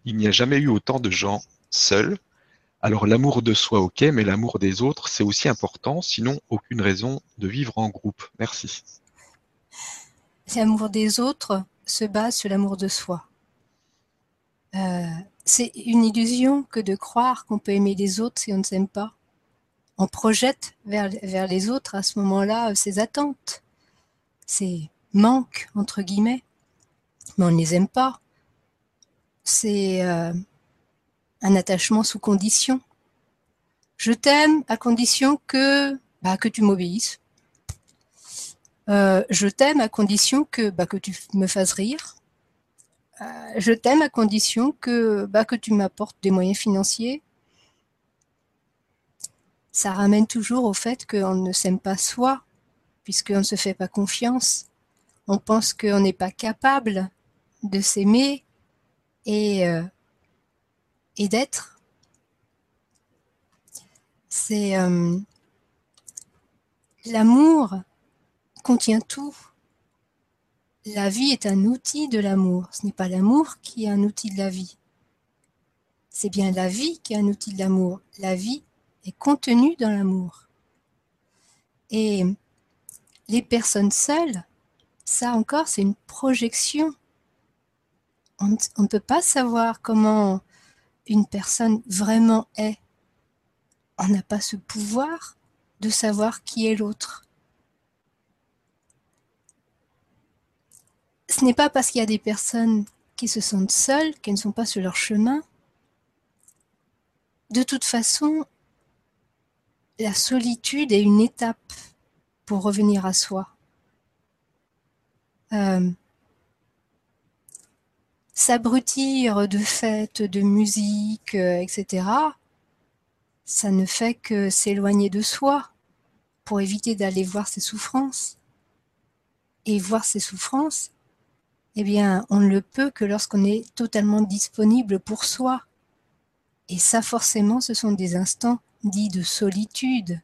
Il n'y a jamais eu autant de gens seuls alors l'amour de soi, ok, mais l'amour des autres, c'est aussi important, sinon aucune raison de vivre en groupe. Merci. L'amour des autres se base sur l'amour de soi. Euh, c'est une illusion que de croire qu'on peut aimer les autres si on ne s'aime pas. On projette vers, vers les autres à ce moment-là ses attentes, ses manques, entre guillemets, mais on ne les aime pas. C'est euh, un attachement sous condition. Je t'aime à condition que, bah, que tu m'obéisses. Euh, je t'aime à condition que, bah, que tu me fasses rire. Euh, je t'aime à condition que, bah, que tu m'apportes des moyens financiers. Ça ramène toujours au fait qu'on ne s'aime pas soi, puisqu'on ne se fait pas confiance. On pense qu'on n'est pas capable de s'aimer et, euh, et d'être. C'est euh, l'amour contient tout. La vie est un outil de l'amour. Ce n'est pas l'amour qui est un outil de la vie. C'est bien la vie qui est un outil de l'amour. La vie est contenue dans l'amour. Et les personnes seules, ça encore, c'est une projection. On, ne peut pas savoir comment une personne vraiment est. On n'a pas ce pouvoir de savoir qui est l'autre. Ce n'est pas parce qu'il y a des personnes qui se sentent seules, qu'elles ne sont pas sur leur chemin. De toute façon, la solitude est une étape pour revenir à soi. Euh, s'abrutir de fêtes, de musique, euh, etc., ça ne fait que s'éloigner de soi pour éviter d'aller voir ses souffrances. Et voir ses souffrances, eh bien, on ne le peut que lorsqu'on est totalement disponible pour soi. Et ça, forcément, ce sont des instants dits de solitude.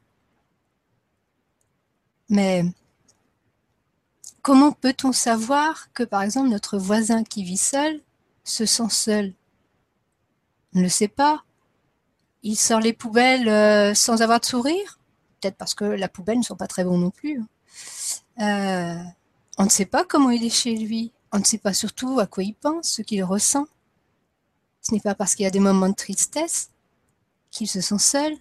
Mais Comment peut-on savoir que, par exemple, notre voisin qui vit seul se sent seul? On ne le sait pas. Il sort les poubelles euh, sans avoir de sourire? Peut-être parce que la poubelle ne sont pas très bons non plus. Hein. Euh, on ne sait pas comment il est chez lui. On ne sait pas surtout à quoi il pense, ce qu'il ressent. Ce n'est pas parce qu'il y a des moments de tristesse qu'il se sent seul.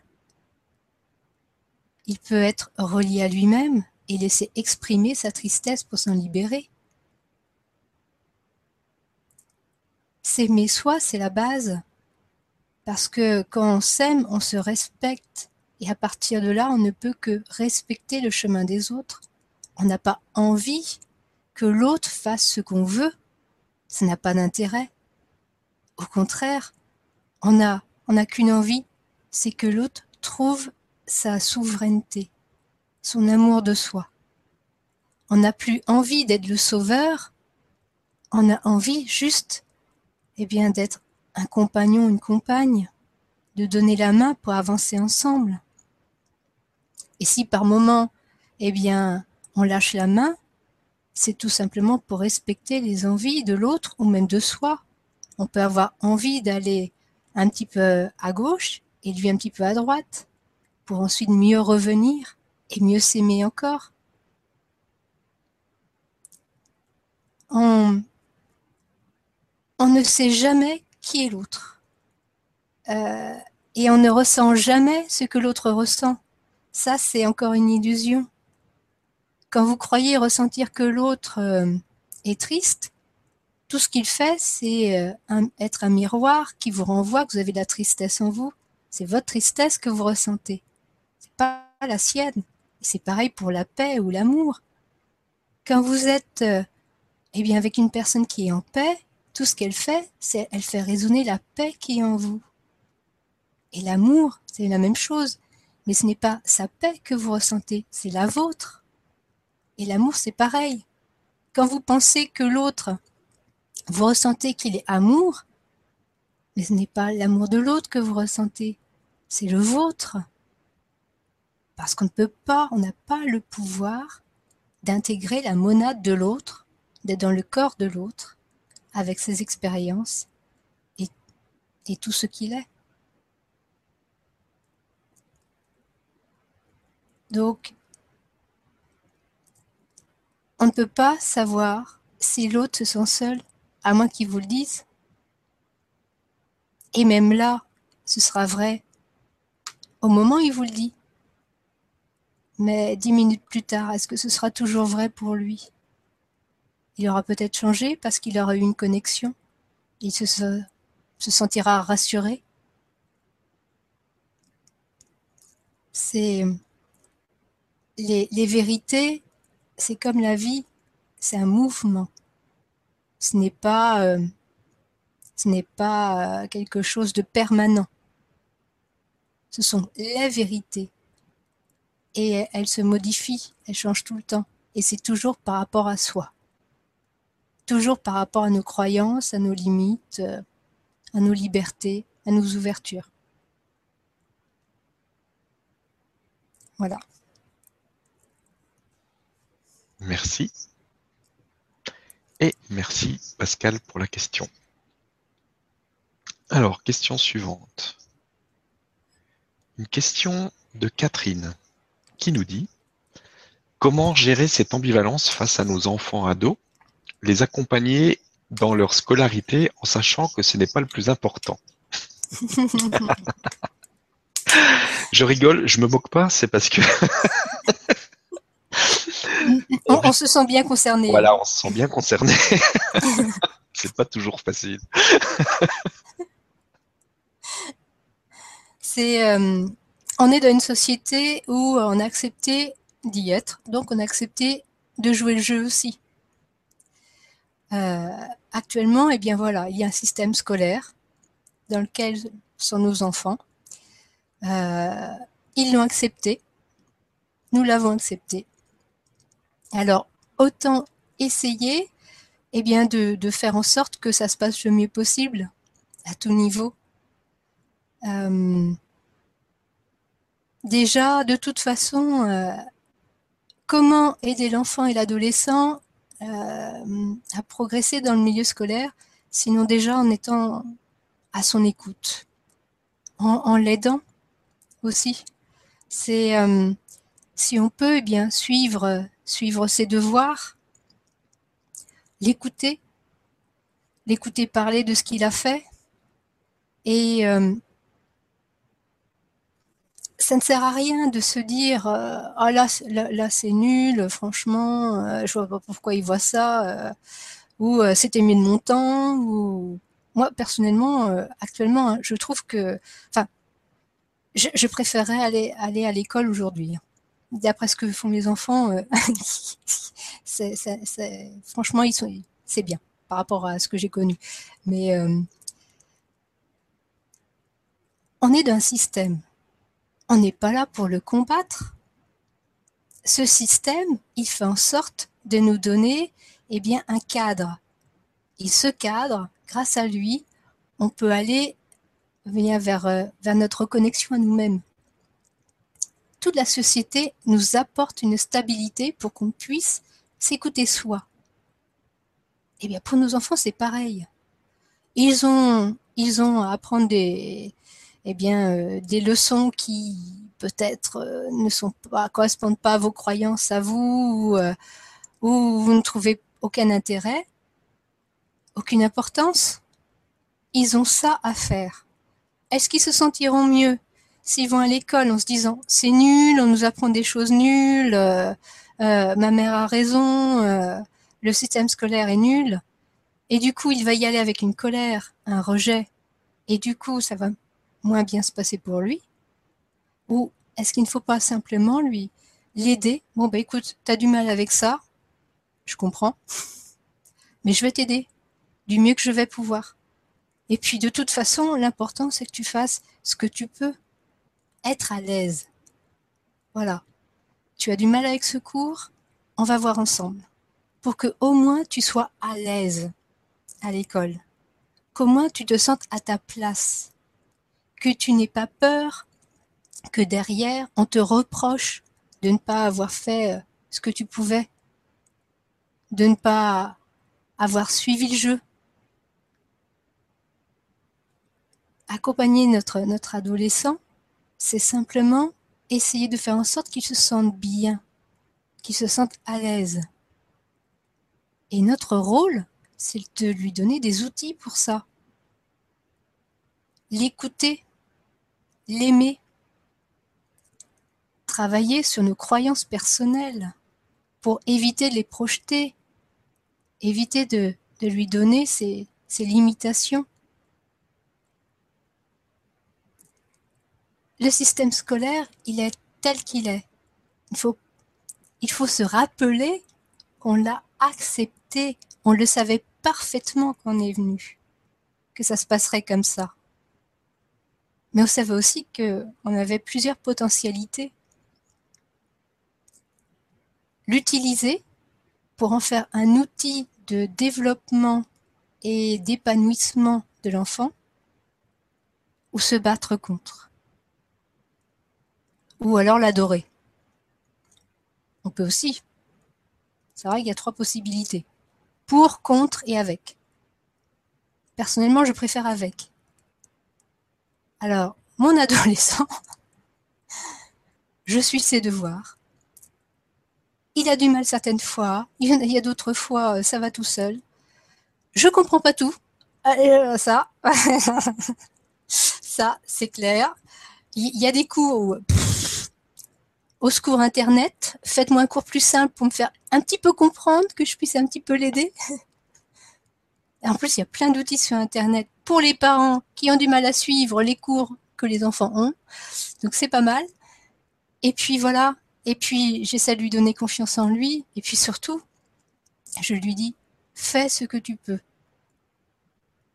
Il peut être relié à lui-même, et laisser exprimer sa tristesse pour s'en libérer. S'aimer soi, c'est la base. Parce que quand on s'aime, on se respecte. Et à partir de là, on ne peut que respecter le chemin des autres. On n'a pas envie que l'autre fasse ce qu'on veut. Ça n'a pas d'intérêt. Au contraire, on n'a on qu'une envie, c'est que l'autre trouve sa souveraineté son amour de soi. On n'a plus envie d'être le sauveur, on a envie juste eh bien, d'être un compagnon, une compagne, de donner la main pour avancer ensemble. Et si par moment, eh bien, on lâche la main, c'est tout simplement pour respecter les envies de l'autre ou même de soi. On peut avoir envie d'aller un petit peu à gauche et lui un petit peu à droite, pour ensuite mieux revenir et mieux s'aimer encore. On, ne sait jamais qui est l'autre. Euh, et on ne ressent jamais ce que l'autre ressent. Ça, c'est encore une illusion. Quand vous croyez ressentir que l'autre euh, est triste, tout ce qu'il fait, c'est euh, être un miroir qui vous renvoie que vous avez de la tristesse en vous. C'est votre tristesse que vous ressentez. C'est pas la sienne. C'est pareil pour la paix ou l'amour. Quand vous êtes euh, eh bien, avec une personne qui est en paix, tout ce qu'elle fait, c'est elle fait résonner la paix qui est en vous. Et l'amour, c'est la même chose. Mais ce n'est pas sa paix que vous ressentez, c'est la vôtre. Et l'amour, c'est pareil. Quand vous pensez que l'autre, vous ressentez qu'il est amour, mais ce n'est pas l'amour de l'autre que vous ressentez, c'est le vôtre. Parce qu'on ne peut pas, on n'a pas le pouvoir d'intégrer la monade de l'autre, d'être dans le corps de l'autre, avec ses expériences et, et tout ce qu'il est. Donc, on ne peut pas savoir si l'autre se sent seul, à moins qu'il vous le dise. Et même là, ce sera vrai au moment où il vous le dit. Mais dix minutes plus tard, est-ce que ce sera toujours vrai pour lui? Il aura peut-être changé parce qu'il aura eu une connexion. Il se, se sentira rassuré. C'est les, les vérités, c'est comme la vie, c'est un mouvement. Ce n'est pas, euh, ce n'est pas euh, quelque chose de permanent. Ce sont les vérités et elle se modifie, elle change tout le temps. Et c'est toujours par rapport à soi. Toujours par rapport à nos croyances, à nos limites, euh, à nos libertés, à nos ouvertures. Voilà. Merci. Et merci Pascal pour la question. Alors, question suivante. Une question de Catherine qui nous dit Comment gérer cette ambivalence face à nos enfants ados, les accompagner dans leur scolarité en sachant que ce n'est pas le plus important Je rigole, je me moque pas, c'est parce que. on, se sent bien concerné. Voilà, on se sent bien concerné. c'est pas toujours facile. c'est. Euh, on est dans une société où on a accepté d'y être, donc on a accepté de jouer le jeu aussi. Euh, actuellement, eh bien voilà, il y a un système scolaire dans lequel sont nos enfants. Euh, ils l'ont accepté, nous l'avons accepté. Alors, autant essayer eh bien, de, faire en sorte que ça se passe le mieux possible à tout niveau. Euh, Déjà, de toute façon, euh, comment aider l'enfant et l'adolescent euh, à progresser dans le milieu scolaire, sinon déjà en étant à son écoute, en, l'aidant aussi. C'est euh, si on peut, eh bien suivre suivre ses devoirs, l'écouter, l'écouter parler de ce qu'il a fait et ça ne sert à rien de se dire euh, ah là là, c'est nul franchement euh, je vois pas pourquoi il voit ça euh, ou c'était mieux de mon temps ou moi personnellement actuellement hein, je trouve que enfin je, préférerais aller aller à l'école aujourd'hui hein. d'après ce que font mes enfants franchement ils sont c'est bien par rapport à ce que j'ai connu mais on est d'un système on n'est pas là pour le combattre. Ce système, il fait en sorte de nous donner eh bien, un cadre. Et ce cadre, grâce à lui, on peut aller vers, euh, vers notre connexion à nous-mêmes. Toute la société nous apporte une stabilité pour qu'on puisse s'écouter soi. Eh bien, pour nos enfants, c'est pareil. Ils ont, ils ont à apprendre des, eh bien, euh, des leçons qui peut-être euh, ne sont pas correspondent pas à vos croyances à vous ou, euh, vous ne trouvez aucun intérêt, aucune importance. Ils ont ça à faire. Est-ce qu'ils se sentiront mieux s'ils vont à l'école en se disant c'est nul, on nous apprend des choses nulles, ma mère a raison, le système scolaire est nul, et du coup il va y aller avec une colère, un rejet, et du coup ça va moins bien se passer pour lui Ou est-ce qu'il ne faut pas simplement lui l'aider Bon, bah écoute, tu as du mal avec ça, je comprends, mais je vais t'aider du mieux que je vais pouvoir. Et puis de toute façon, l'important c'est que tu fasses ce que tu peux, être à l'aise. Voilà. Tu as du mal avec ce cours, on va voir ensemble. Pour que au moins tu sois à l'aise à l'école. Qu'au moins tu te sentes à ta place que tu n'aies pas peur que derrière on te reproche de ne pas avoir fait euh, ce que tu pouvais, de ne pas avoir suivi le jeu. Accompagner notre, notre adolescent, c'est simplement essayer de faire en sorte qu'il se sente bien, qu'il se sente à l'aise. Et notre rôle, c'est de lui donner des outils pour ça l'écouter, l'aimer, travailler sur nos croyances personnelles pour éviter de les projeter, éviter de, lui donner ses, limitations. Le système scolaire, il est tel qu'il est. Il faut, il faut se rappeler qu'on l'a accepté, on le savait parfaitement quand on est venu, que ça se passerait comme ça. Mais on savait aussi qu'on avait plusieurs potentialités. L'utiliser pour en faire un outil de développement et d'épanouissement de l'enfant ou se battre contre. Ou alors l'adorer. On peut aussi. C'est vrai qu'il y a trois possibilités. Pour, contre et avec. Personnellement, je préfère avec. Alors, mon adolescent, je suis ses devoirs. Il a du mal certaines fois, il y a d'autres fois, euh, ça va tout seul. Je comprends pas tout. Euh, ça, ça, c'est clair. Il y a des cours au secours Internet, faites-moi un cours plus simple pour me faire un petit peu comprendre, que je puisse un petit peu l'aider. En plus, il y a plein d'outils sur Internet pour les parents qui ont du mal à suivre les cours que les enfants ont. Donc c'est pas mal. Et puis voilà. Et puis j'essaie de lui donner confiance en lui. Et puis surtout, je lui dis, fais ce que tu peux.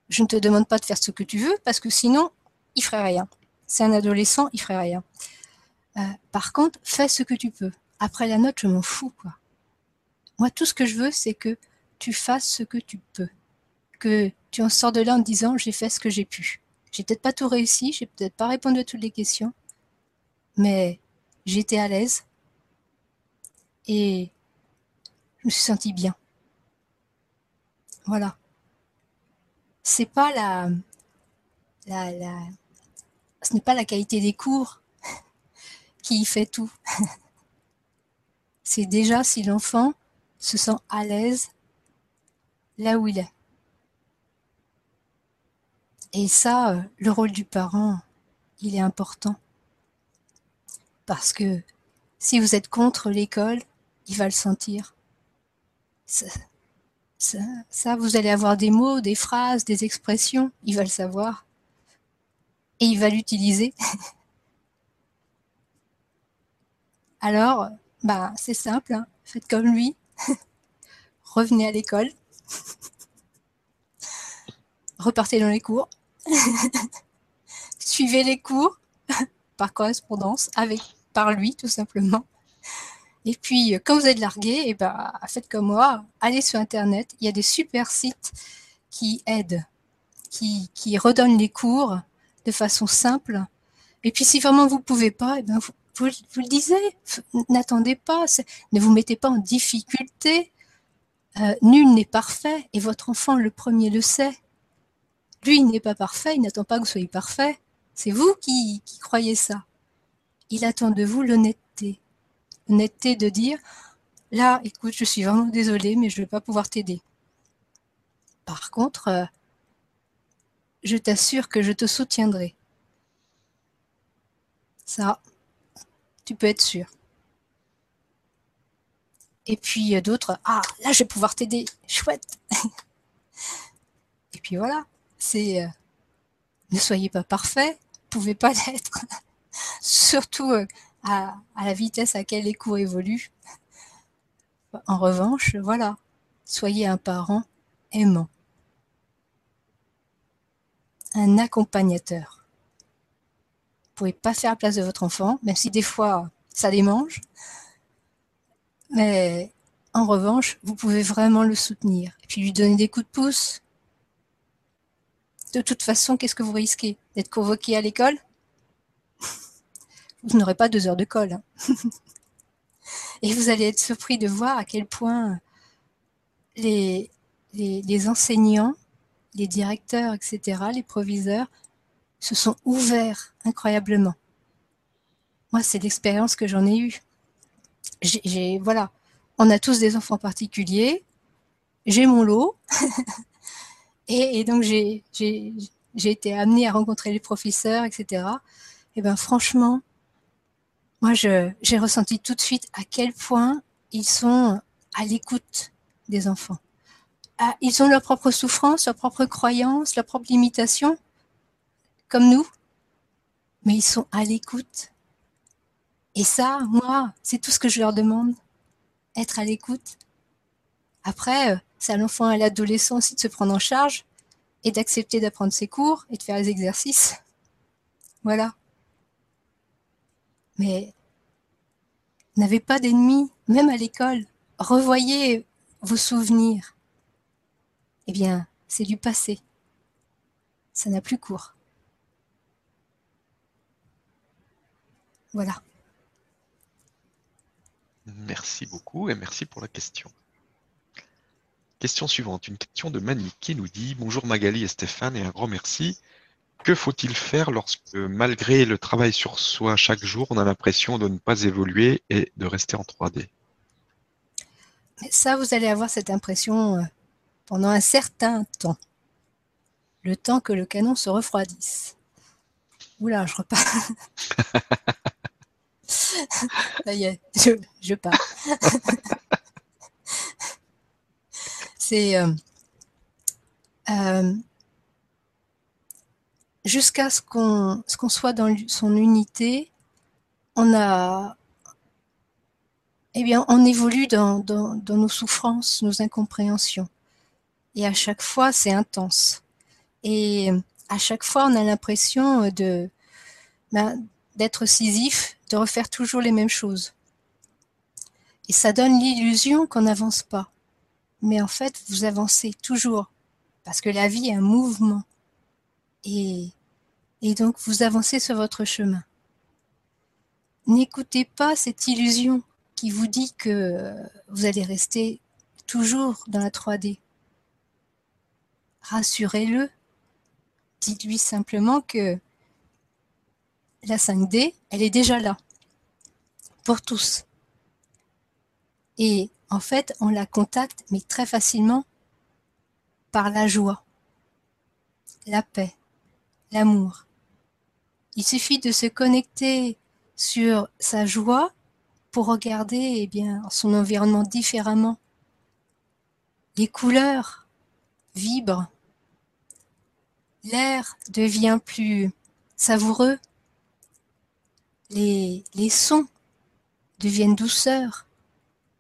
Je ne te demande pas de faire ce que tu veux parce que sinon, il ferait rien. C'est un adolescent, il ferait rien. Euh, par contre, fais ce que tu peux. Après la note, je m'en fous. Moi, tout ce que je veux, c'est que tu fasses ce que tu peux. Que tu en sors de là en disant j'ai fait ce que j'ai pu. J'ai peut-être pas tout réussi, j'ai peut-être pas répondu à toutes les questions, mais j'étais à l'aise et je me suis sentie bien. Voilà. C'est pas la, la, la ce n'est pas la qualité des cours qui fait tout. C'est déjà si l'enfant se sent à l'aise là où il est. Et ça, euh, le rôle du parent, il est important. Parce que si vous êtes contre l'école, il va le sentir. Ça, vous allez avoir des mots, des phrases, des expressions, il va le savoir. Et il va l'utiliser. Alors, bah, c'est simple, hein. faites comme lui. Revenez à l'école. Repartez dans les cours. Suivez les cours par correspondance, avec, par lui tout simplement. Et puis, quand vous êtes largué, et eh ben, faites comme moi, allez sur Internet. Il y a des super sites qui aident, qui, qui redonnent les cours de façon simple. Et puis, si vraiment vous pouvez pas, et eh ben, vous, vous, le disiez, n'attendez pas, ne vous mettez pas en difficulté. Euh, nul n'est parfait et votre enfant le premier le sait. Lui, il n'est pas parfait, il n'attend pas que vous soyez parfait. C'est vous qui, croyez ça. Il attend de vous l'honnêteté. L'honnêteté de dire, là, écoute, je suis vraiment désolée, mais je ne vais pas pouvoir t'aider. Par contre, euh, je t'assure que je te soutiendrai. Ça, tu peux être sûr. Et puis d'autres, ah, là, je vais pouvoir t'aider. Chouette. Et puis voilà, c'est euh, ne soyez pas parfait, vous pouvez pas l'être. Surtout euh, à, la vitesse à laquelle les cours évoluent. En revanche, voilà, soyez un parent aimant, un accompagnateur pouvez pas faire la place de votre enfant, même si des fois ça démange. Mais en revanche, vous pouvez vraiment le soutenir et puis lui donner des coups de pouce. De toute façon, qu'est-ce que vous risquez D'être convoqué à l'école? Vous n'aurez pas deux heures de colle. Hein. et vous allez être surpris de voir à quel point les, enseignants, les directeurs, etc., les proviseurs se sont ouverts incroyablement. Moi, c'est l'expérience que j'en ai eue. Voilà, on a tous des enfants particuliers. J'ai mon lot. et, donc, j'ai, été amenée à rencontrer les professeurs, etc. Et ben franchement, moi j'ai ressenti tout de suite à quel point ils sont à l'écoute des enfants. Ah, ils ont leur propre souffrance, leur propre croyance, leur propre limitation, comme nous, mais ils sont à l'écoute. Et ça, moi, c'est tout ce que je leur demande, être à l'écoute. Après, euh, c'est à l'enfant et à l'adolescent aussi de se prendre en charge et d'accepter d'apprendre ses cours et de faire les exercices. Voilà. Mais n'avez pas d'ennemis, même à l'école. Revoyez vos souvenirs. Eh bien, c'est du passé. Ça n'a plus cours. Voilà. Merci beaucoup et merci pour la question. Question suivante, une question de Mani qui nous dit Bonjour Magali et Stéphane et un grand merci. Que faut-il faire lorsque, malgré le travail sur soi chaque jour, on a l'impression de ne pas évoluer et de rester en 3D Ça, vous allez avoir cette impression euh, pendant un certain temps. Le temps que le canon se refroidisse. Oula, je repars. Ça y est, je, je pars. C'est euh, euh, jusqu'à ce qu'on soit dans son unité, on a eh bien, on évolue dans, nos souffrances, nos incompréhensions. Et à chaque fois, c'est intense. Et à chaque fois, on a l'impression de ben, d'être scisif, de refaire toujours les mêmes choses. Et ça donne l'illusion qu'on n'avance pas. Mais en fait, vous avancez toujours. Parce que la vie est un mouvement. Et, donc, vous avancez sur votre chemin. N'écoutez pas cette illusion qui vous dit que vous allez rester toujours dans la 3D. Rassurez-le. Dites-lui simplement que la 5D, elle est déjà là. Pour tous. Et en fait, on la contacte, mais très facilement, par la joie, la paix, l'amour. Il suffit de se connecter sur sa joie pour regarder eh bien, son environnement différemment. Les couleurs vibrent. L'air devient plus savoureux. Les, les sons deviennent douceurs.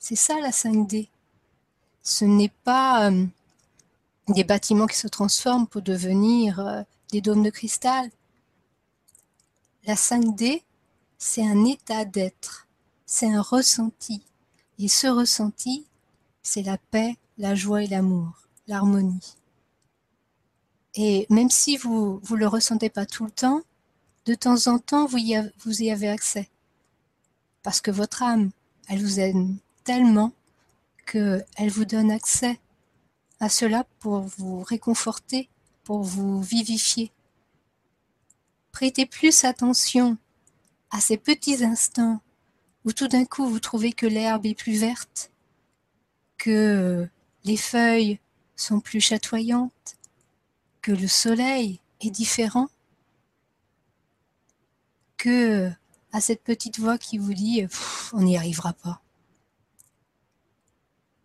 C'est ça la 5D. Ce n'est pas euh, des bâtiments qui se transforment pour devenir euh, des dômes de cristal. La 5D, c'est un état d'être, c'est un ressenti. Et ce ressenti, c'est la paix, la joie et l'amour, l'harmonie. Et même si vous ne le ressentez pas tout le temps, de temps en temps, vous y, vous y avez accès. Parce que votre âme, elle vous aime tellement qu'elle vous donne accès à cela pour vous réconforter, pour vous vivifier. Prêtez plus attention à ces petits instants où tout d'un coup vous trouvez que l'herbe est plus verte, que les feuilles sont plus chatoyantes, que le soleil est différent, que à cette petite voix qui vous dit on n'y arrivera pas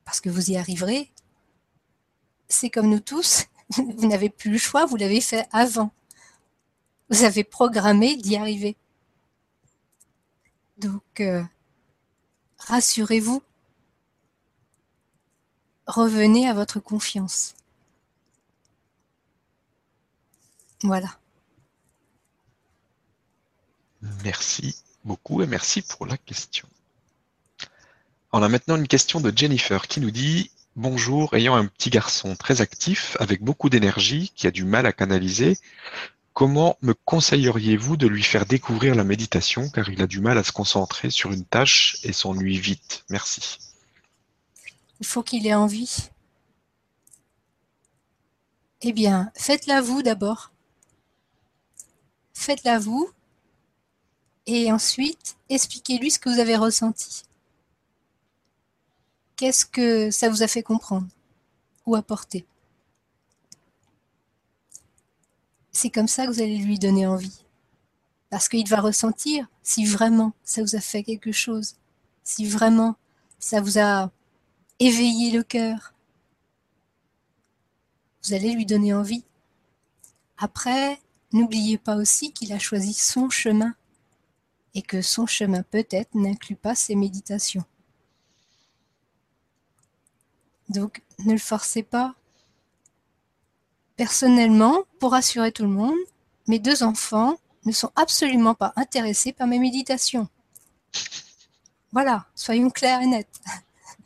parce que vous y arriverez. C'est comme nous tous, vous n'avez plus le choix, vous l'avez fait avant. Vous avez programmé d'y arriver. Donc, euh, rassurez-vous, revenez à votre confiance. Voilà. Merci beaucoup et merci pour la question. On a maintenant une question de Jennifer qui nous dit Bonjour, ayant un petit garçon très actif, avec beaucoup d'énergie, qui a du mal à canaliser, comment me conseilleriez-vous de lui faire découvrir la méditation car il a du mal à se concentrer sur une tâche et s'ennuie vite? Merci. Il faut qu'il ait envie. Eh bien, faites-la vous d'abord. Faites-la vous. Et ensuite, expliquez-lui ce que vous avez ressenti qu'est-ce que ça vous a fait comprendre ou apporter? C'est comme ça que vous allez lui donner envie. Parce qu'il va ressentir si vraiment ça vous a fait quelque chose, si vraiment ça vous a éveillé le cœur. Vous allez lui donner envie. Après, n'oubliez pas aussi qu'il a choisi son chemin et que son chemin peut-être n'inclut pas ses méditations. Donc ne le forcez pas. Personnellement, pour rassurer tout le monde, mes deux enfants ne sont absolument pas intéressés par mes méditations. Voilà, soyons clairs et nets.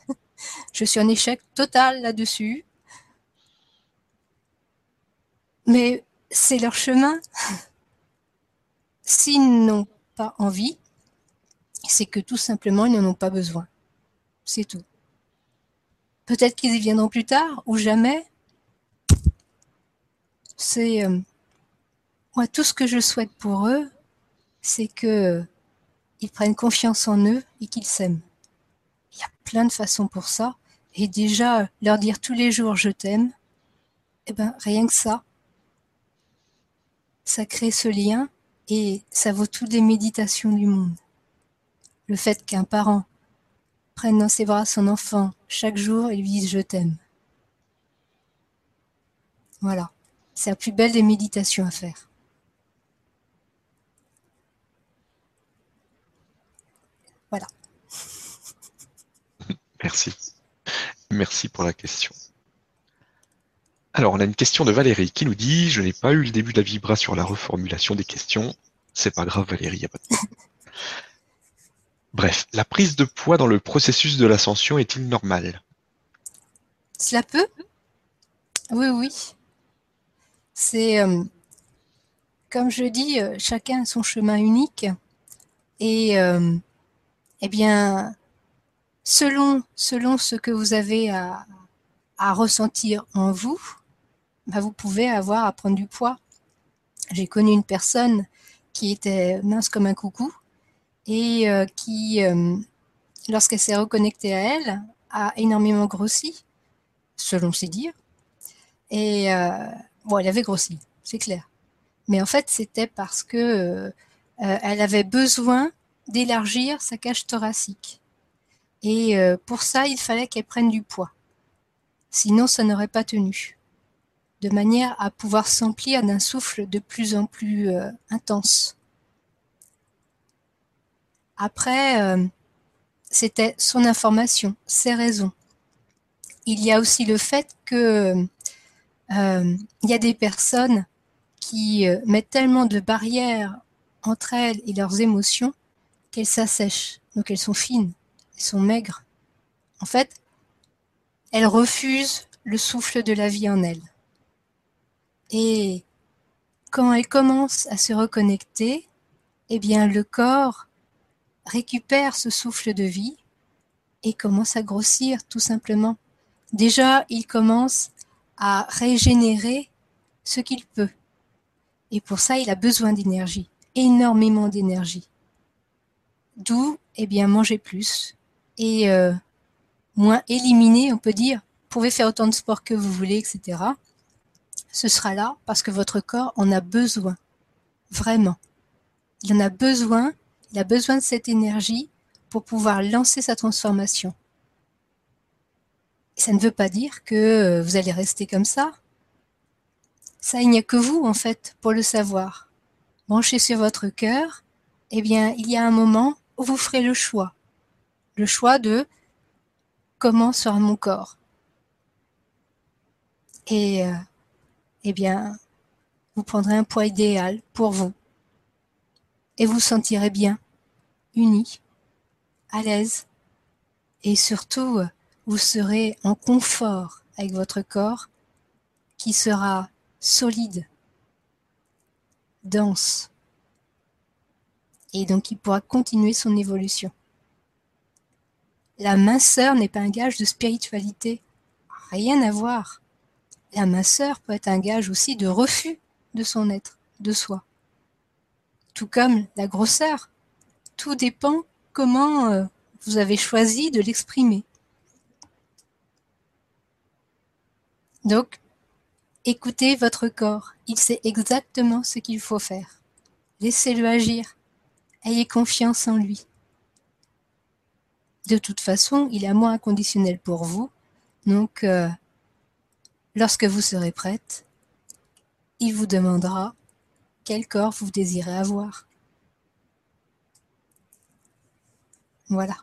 Je suis en échec total là-dessus. Mais c'est leur chemin. S'ils n'ont pas envie, c'est que tout simplement, ils n'en ont pas besoin. C'est tout. Peut-être qu'ils y viendront plus tard ou jamais. C'est euh, moi tout ce que je souhaite pour eux, c'est que ils prennent confiance en eux et qu'ils s'aiment. Il y a plein de façons pour ça. Et déjà, leur dire tous les jours je t'aime, eh ben, rien que ça, ça crée ce lien et ça vaut toutes les méditations du monde. Le fait qu'un parent prenne dans ses bras son enfant chaque jour et lui dise je t'aime. Voilà, c'est la plus belle des méditations à faire. Voilà. Merci. Merci pour la question. Alors, on a une question de Valérie qui nous dit Je n'ai pas eu le début de la vibra sur la reformulation des questions. C'est pas grave, Valérie, il a pas de Bref, la prise de poids dans le processus de l'ascension est-il normal Cela peut? Oui, oui. C'est, euh, comme je dis, euh, chacun son chemin unique. Et, euh, eh bien, selon, selon ce que vous avez à, à ressentir en vous, bah, vous pouvez avoir à prendre du poids. J'ai connu une personne qui était mince comme un coucou et euh, qui, euh, lorsqu'elle s'est reconnectée à elle, a énormément grossi, selon ses dires. Et euh, bon, elle avait grossi, c'est clair. Mais en fait, c'était parce que elle avait besoin d'élargir sa cage thoracique. Et pour ça, il fallait qu'elle prenne du poids. Sinon, ça n'aurait pas tenu de manière à pouvoir s'emplir d'un souffle de plus en plus intense. Après, euh, c'était son information, ses raisons. Il y a aussi le fait que euh, y a des personnes qui mettent tellement de barrières entre elles et leurs émotions qu'elles s'assèchent. Donc elles sont fines, elles sont maigres. En fait, elles refusent le souffle de la vie en elles. Et quand elle commence à se reconnecter, eh bien le corps récupère ce souffle de vie et commence à grossir tout simplement. Déjà, il commence à régénérer ce qu'il peut. Et pour ça, il a besoin d'énergie, énormément d'énergie. D'où, eh bien, manger plus et euh, moins éliminer, on peut dire. Pouvez faire autant de sport que vous voulez, etc ce sera là parce que votre corps en a besoin. Vraiment. Il en a besoin, il a besoin de cette énergie pour pouvoir lancer sa transformation. ça ne veut pas dire que euh, vous allez rester comme ça. Ça, il n'y a que vous, en fait, pour le savoir. Branchez sur votre cœur, eh bien, il y a un moment où vous ferez le choix. Le choix de comment sera mon corps. Et euh, eh bien, vous prendrez un poids idéal pour vous. Et vous sentirez bien, uni, à l'aise. Et surtout, vous serez en confort avec votre corps qui sera solide, dense. Et donc il pourra continuer son évolution. La minceur n'est pas un gage de spiritualité. Rien à voir la minceur peut être un gage aussi de refus de son être, de soi. Tout comme la grosseur. Tout dépend comment euh, vous avez choisi de l'exprimer. Donc, écoutez votre corps. Il sait exactement ce qu'il faut faire. Laissez-le agir. Ayez confiance en lui. De toute façon, il est à moi inconditionnel pour vous. Donc, euh, lorsque vous serez prête, il vous demandera quel corps vous désirez avoir? Voilà.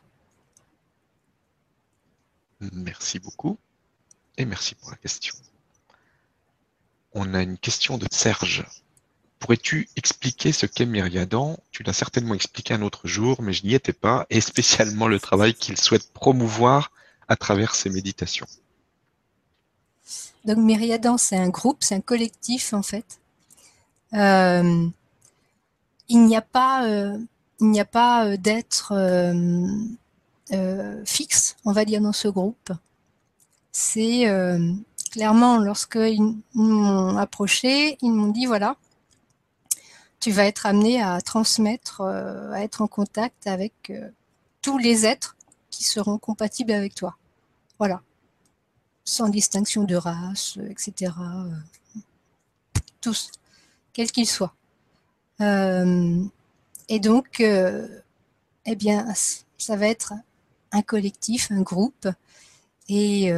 Merci beaucoup et merci pour la question. On a une question de Serge. Pourrais-tu expliquer ce qu'est Myriadan? Tu l'as certainement expliqué un autre jour, mais je n'y étais pas, et spécialement le travail qu'il souhaite promouvoir à travers ses méditations. Donc Myriadan, c'est un groupe, c'est un collectif en fait. Euh, il n'y a pas, euh, euh, d'être fixe, on va dire, dans ce groupe. C'est clairement lorsqu'ils m'ont approché, ils m'ont dit voilà, tu vas être amené à transmettre, à être en contact avec tous les êtres qui seront compatibles avec toi. Voilà sans distinction de race, etc. Tous, quels qu'ils soient. Euh, et donc, euh, eh bien, ça va être un collectif, un groupe. Et,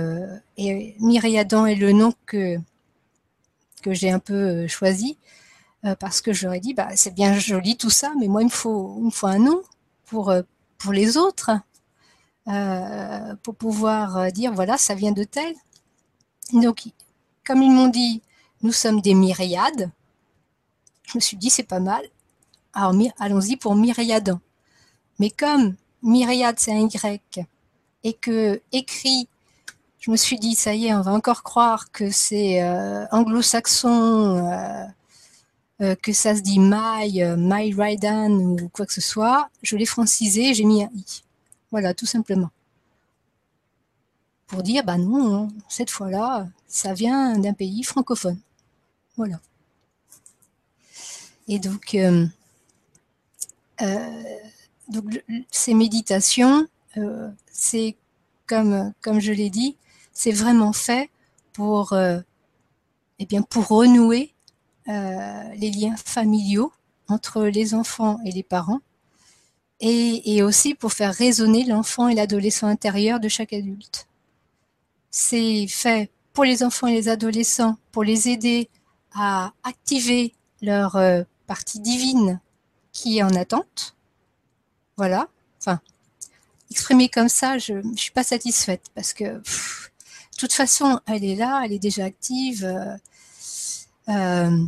et Myriadan est le nom que, j'ai un peu choisi parce que j'aurais dit, bah, c'est bien joli tout ça, mais moi, il me faut, il me un nom pour, les autres. Euh, pour pouvoir euh, dire voilà, ça vient de tel. Donc, comme ils m'ont dit, nous sommes des myriades, je me suis dit c'est pas mal. Alors, allons-y pour myriadan. Mais comme myriade c'est un Y et que écrit, je me suis dit ça y est, on va encore croire que c'est euh, anglo-saxon, que ça se dit my, my ou quoi que ce soit. Je l'ai francisé, j'ai mis un i. Voilà, tout simplement. Pour dire, bah non, cette fois-là, ça vient d'un pays francophone. Voilà. Et donc, euh, euh, donc ces méditations, euh, c'est comme, comme je l'ai dit, c'est vraiment fait pour, eh bien, pour renouer les liens familiaux entre les enfants et les parents et, aussi pour faire résonner l'enfant et l'adolescent intérieur de chaque adulte. C'est fait pour les enfants et les adolescents, pour les aider à activer leur partie divine qui est en attente. Voilà. Enfin, exprimé comme ça, je ne suis pas satisfaite parce que de toute façon, elle est là, elle est déjà active. Euh, euh,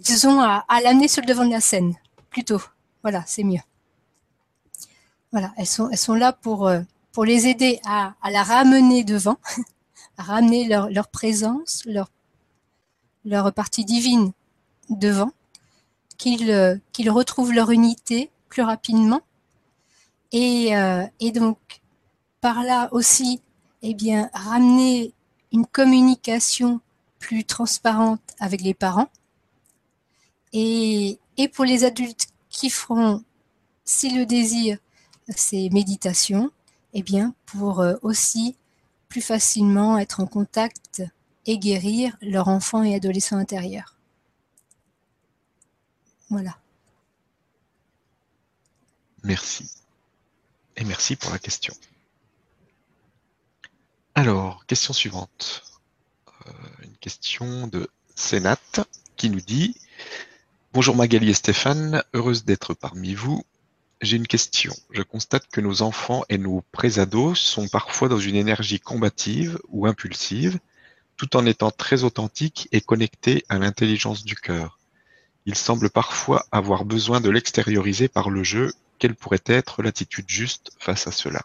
disons, à, l'amener sur le devant de la scène, plutôt. Voilà, c'est mieux. Voilà, elles sont, là pour, euh, pour les aider à, la ramener devant, à ramener leur, leur présence, leur partie divine devant, qu'ils euh, qu'ils retrouvent leur unité plus rapidement. Et, euh, et donc, par là aussi, eh bien, ramener une communication plus transparente avec les parents. Et, et pour les adultes qui feront, si le désir, ces méditations, eh bien, pour euh, aussi plus facilement être en contact et guérir leur enfant et adolescent intérieur. Voilà. Merci. Et merci pour la question. Alors, question suivante. Euh, une question de Sénat qui nous dit Bonjour Magali et Stéphane, heureuse d'être parmi vous. J'ai une question. Je constate que nos enfants et nos présados sont parfois dans une énergie combative ou impulsive, tout en étant très authentiques et connectés à l'intelligence du cœur. Ils semblent parfois avoir besoin de l'extérioriser par le jeu. Quelle pourrait être l'attitude juste face à cela?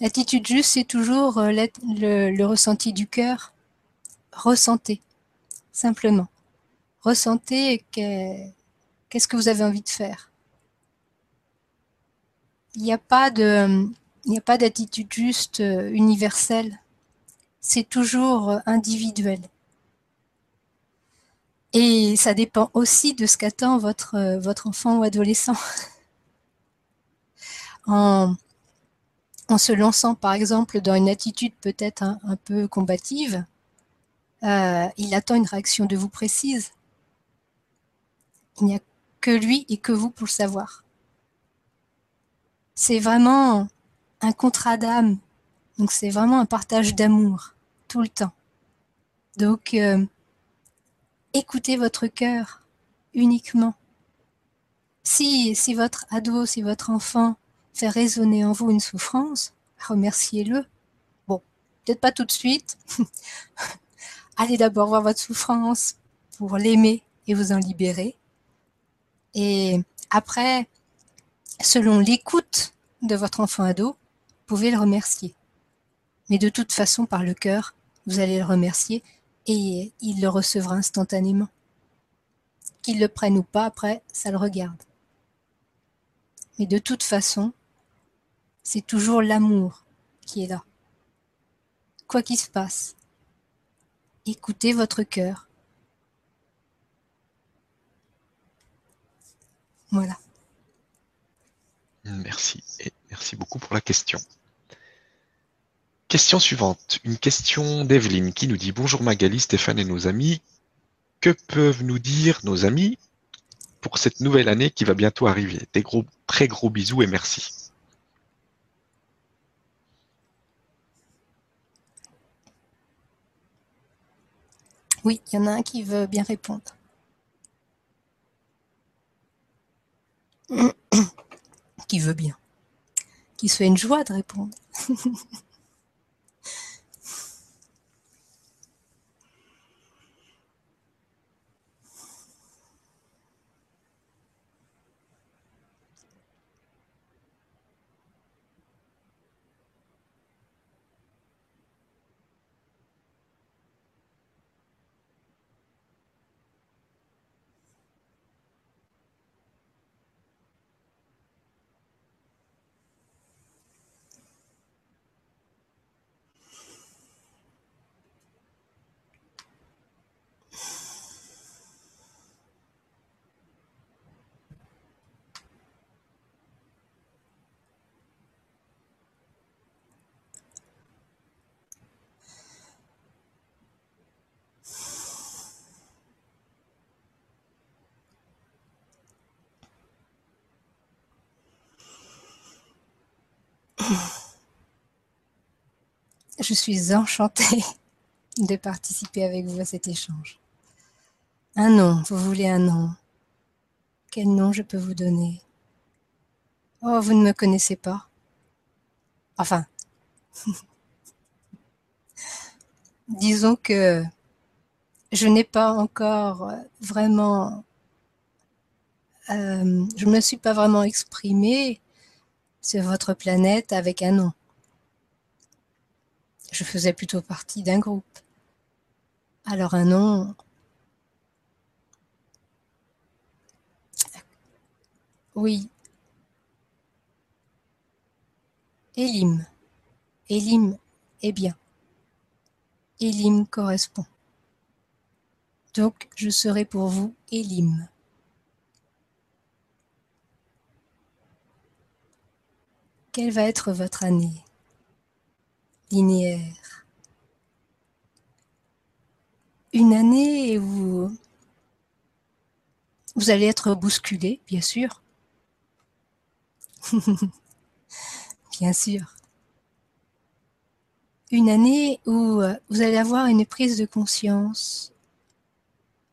L'attitude juste, c'est toujours euh, le, ressenti du cœur. Ressentez, simplement ressentez qu'est-ce que vous avez envie de faire. Il n'y a pas de, il n'y a pas d'attitude juste euh, universelle. C'est toujours euh, individuel. Et ça dépend aussi de ce qu'attend votre, euh, enfant ou adolescent. En, en se lançant par exemple dans une attitude peut-être un, peu combative, euh, il attend une réaction de vous précise. Il n'y a que lui et que vous pour le savoir. C'est vraiment un contrat d'âme. Donc c'est vraiment un partage d'amour tout le temps. Donc euh, écoutez votre cœur uniquement. Si, si votre ado, si votre enfant fait résonner en vous une souffrance, remerciez-le. Bon, peut-être pas tout de suite. Allez d'abord voir votre souffrance pour l'aimer et vous en libérer. Et après, selon l'écoute de votre enfant ado, vous pouvez le remercier. Mais de toute façon, par le cœur, vous allez le remercier et il le recevra instantanément. Qu'il le prenne ou pas, après, ça le regarde. Mais de toute façon, c'est toujours l'amour qui est là. Quoi qu'il se passe, écoutez votre cœur. Voilà. Merci et merci beaucoup pour la question. Question suivante, une question d'Evelyne qui nous dit Bonjour Magali, Stéphane et nos amis. Que peuvent nous dire nos amis pour cette nouvelle année qui va bientôt arriver? Des gros, très gros bisous et merci. Oui, il y en a un qui veut bien répondre. qui veut bien. Qui soit une joie de répondre. Je suis enchantée de participer avec vous à cet échange. Un nom, vous voulez un nom Quel nom je peux vous donner? Oh, vous ne me connaissez pas Enfin, disons que je n'ai pas encore vraiment, euh, je ne me suis pas vraiment exprimée sur votre planète avec un nom. Je faisais plutôt partie d'un groupe. Alors un nom... Oui. Elim. Elim est bien. Elim correspond. Donc je serai pour vous Elim. Quelle va être votre année? Une année où vous allez être bousculé, bien sûr. bien sûr. Une année où vous allez avoir une prise de conscience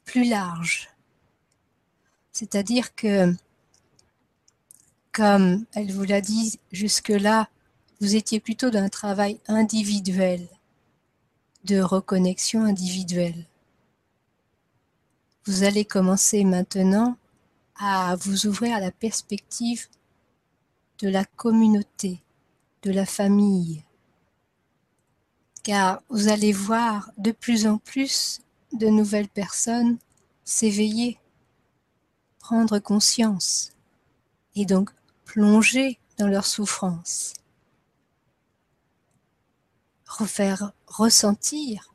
plus large. C'est-à-dire que comme elle vous l'a dit jusque-là, vous étiez plutôt dans un travail individuel, de reconnexion individuelle. Vous allez commencer maintenant à vous ouvrir à la perspective de la communauté, de la famille, car vous allez voir de plus en plus de nouvelles personnes s'éveiller, prendre conscience et donc plonger dans leur souffrance, refaire ressentir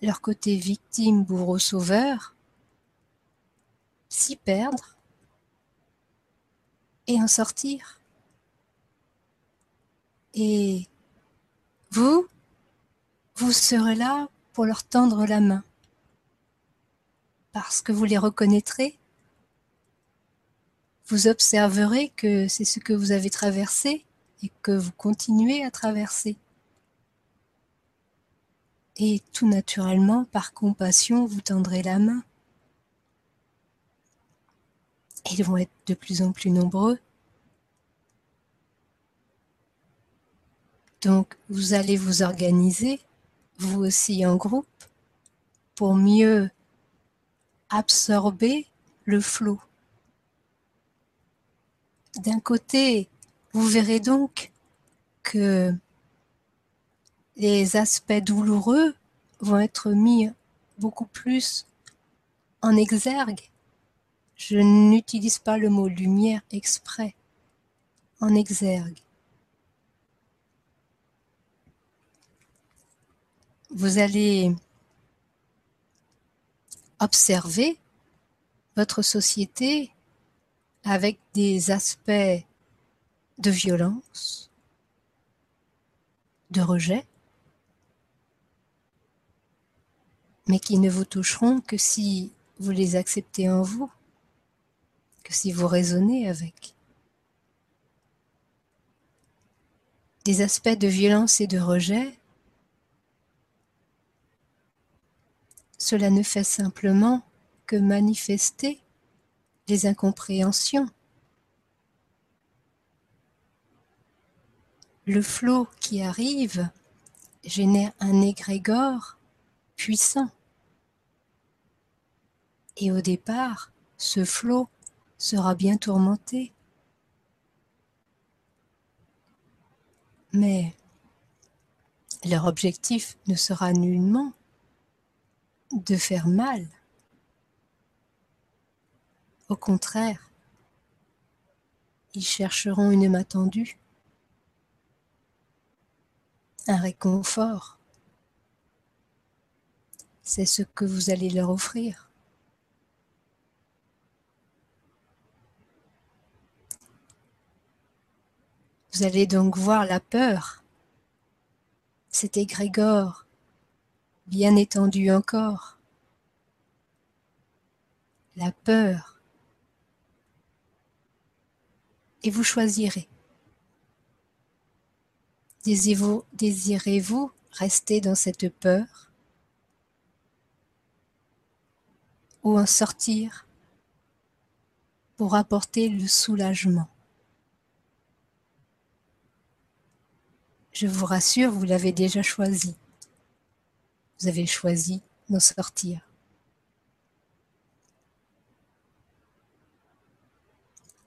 leur côté victime, bourreau, sauveur, s'y perdre et en sortir. Et vous, vous serez là pour leur tendre la main, parce que vous les reconnaîtrez. Vous observerez que c'est ce que vous avez traversé et que vous continuez à traverser. Et tout naturellement, par compassion, vous tendrez la main. Ils vont être de plus en plus nombreux. Donc, vous allez vous organiser, vous aussi en groupe, pour mieux absorber le flot. D'un côté, vous verrez donc que les aspects douloureux vont être mis beaucoup plus en exergue. Je n'utilise pas le mot lumière exprès, en exergue. Vous allez observer votre société avec des aspects de violence, de rejet, mais qui ne vous toucheront que si vous les acceptez en vous, que si vous raisonnez avec. Des aspects de violence et de rejet, cela ne fait simplement que manifester les incompréhensions. Le flot qui arrive génère un égrégore puissant. Et au départ, ce flot sera bien tourmenté. Mais leur objectif ne sera nullement de faire mal. Au contraire, ils chercheront une main tendue, un réconfort. C'est ce que vous allez leur offrir. Vous allez donc voir la peur, cet égrégore bien étendu encore, la peur, et vous choisirez. Désirez-vous désirez rester dans cette peur ou en sortir pour apporter le soulagement? Je vous rassure, vous l'avez déjà choisi. Vous avez choisi d'en sortir.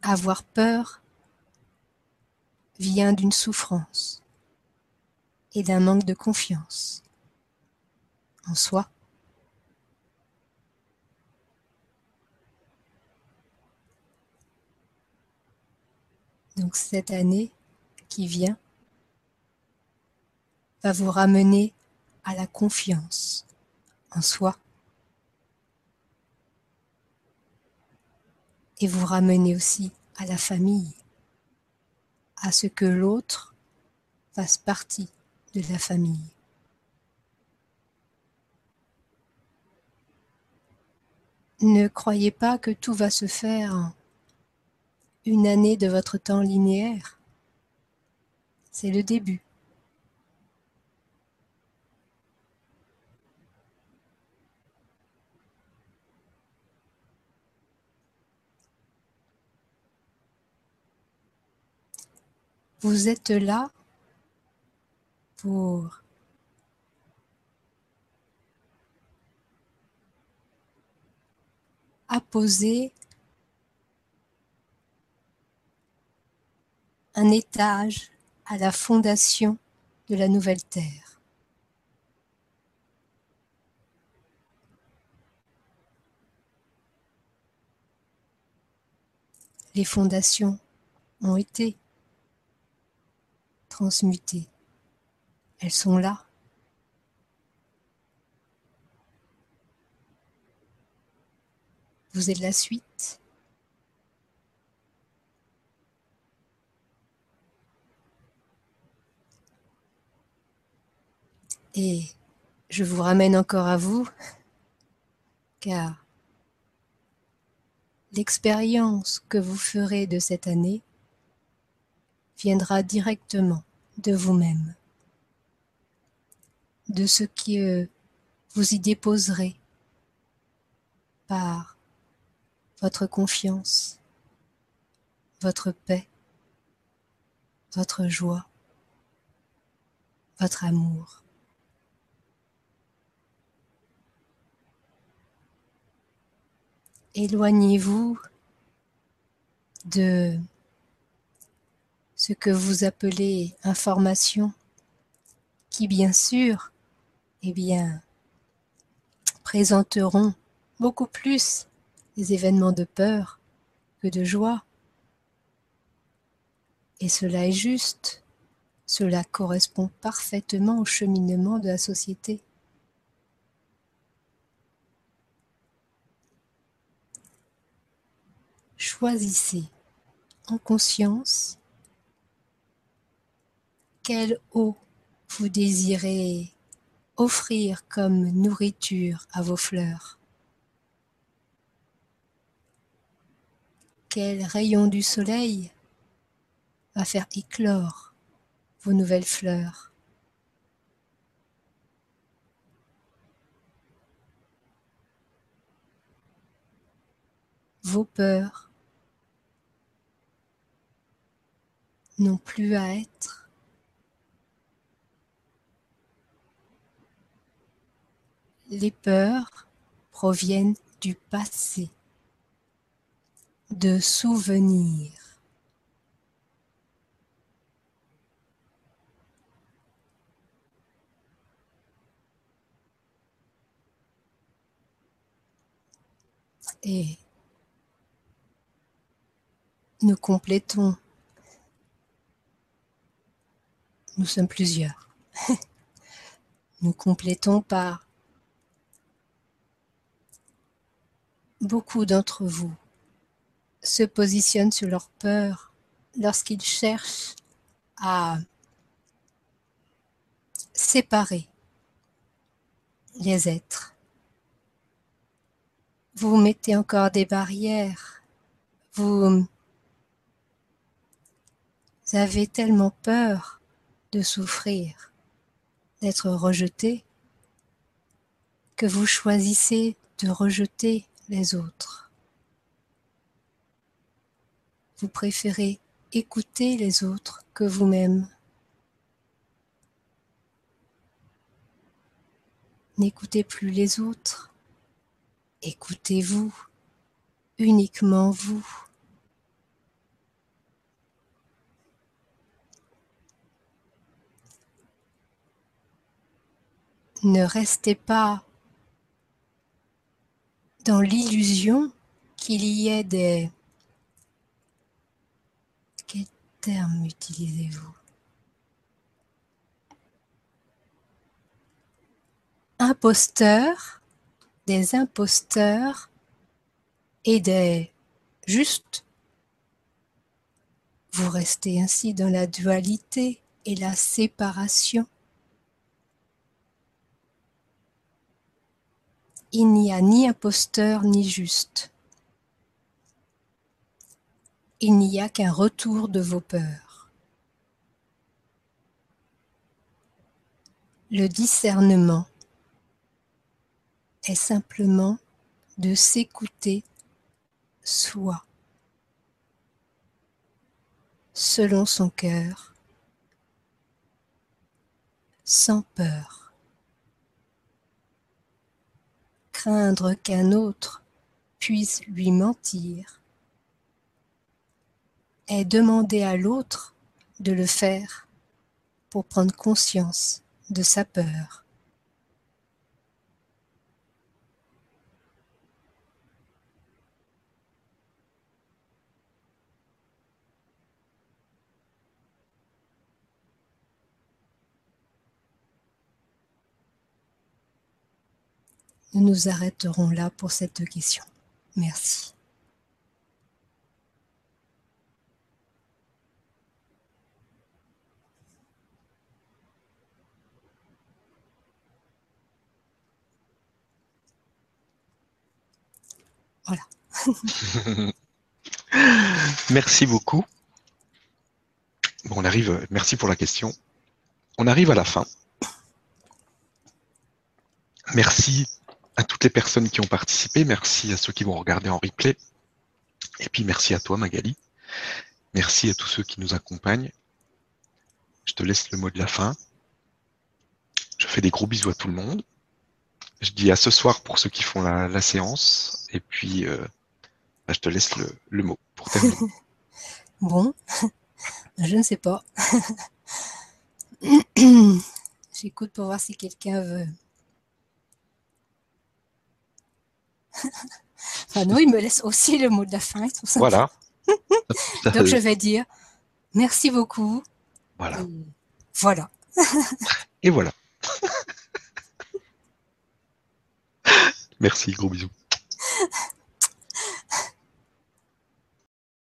Avoir peur vient d'une souffrance et d'un manque de confiance en soi. Donc cette année qui vient va vous ramener à la confiance en soi et vous ramener aussi à la famille, à ce que l'autre fasse partie de la famille. Ne croyez pas que tout va se faire une année de votre temps linéaire. C'est le début. Vous êtes là pour apposer un étage à la fondation de la nouvelle terre. Les fondations ont été transmutées. Elles sont là. Vous êtes la suite. Et je vous ramène encore à vous, car l'expérience que vous ferez de cette année viendra directement de vous-même, de ce que vous y déposerez par votre confiance, votre paix, votre joie, votre amour. Éloignez-vous de ce que vous appelez information, qui bien sûr, eh bien, présenteront beaucoup plus les événements de peur que de joie. Et cela est juste, cela correspond parfaitement au cheminement de la société. Choisissez en conscience quelle eau vous désirez offrir comme nourriture à vos fleurs? Quel rayon du soleil va faire éclore vos nouvelles fleurs? Vos peurs n'ont plus à être. Les peurs proviennent du passé, de souvenirs. Et nous complétons nous sommes plusieurs. nous complétons par beaucoup d'entre vous se positionnent sur leur peur lorsqu'ils cherchent à séparer les êtres. Vous mettez encore des barrières. Vous avez tellement peur de souffrir, d'être rejeté, que vous choisissez de rejeter les autres. Vous préférez écouter les autres que vous-même. N'écoutez plus les autres, écoutez-vous, uniquement vous. ne restez pas dans l'illusion qu'il y ait des... Quel terme utilisez-vous? Imposteurs, des imposteurs et des justes. Vous restez ainsi dans la dualité et la séparation. Il n'y a ni imposteur ni juste. Il n'y a qu'un retour de vos peurs. Le discernement est simplement de s'écouter soi, selon son cœur, sans peur. Craindre qu'un autre puisse lui mentir est demander à l'autre de le faire pour prendre conscience de sa peur. Nous nous arrêterons là pour cette question. Merci. Voilà. Merci beaucoup. Bon, on arrive, merci pour la question. On arrive à la fin. Merci à toutes les personnes qui ont participé. Merci à ceux qui vont regarder en replay. Et puis merci à toi, Magali. Merci à tous ceux qui nous accompagnent. Je te laisse le mot de la fin. Je fais des gros bisous à tout le monde. Je dis à ce soir pour ceux qui font la, séance. Et puis, euh, bah, je te laisse le, mot pour terminer. bon, je ne sais pas. J'écoute pour voir si quelqu'un veut. Enfin, il me laisse aussi le mot de la fin. Voilà. Donc, je vais dire merci beaucoup. Voilà. voilà. Et voilà. Merci, gros bisous.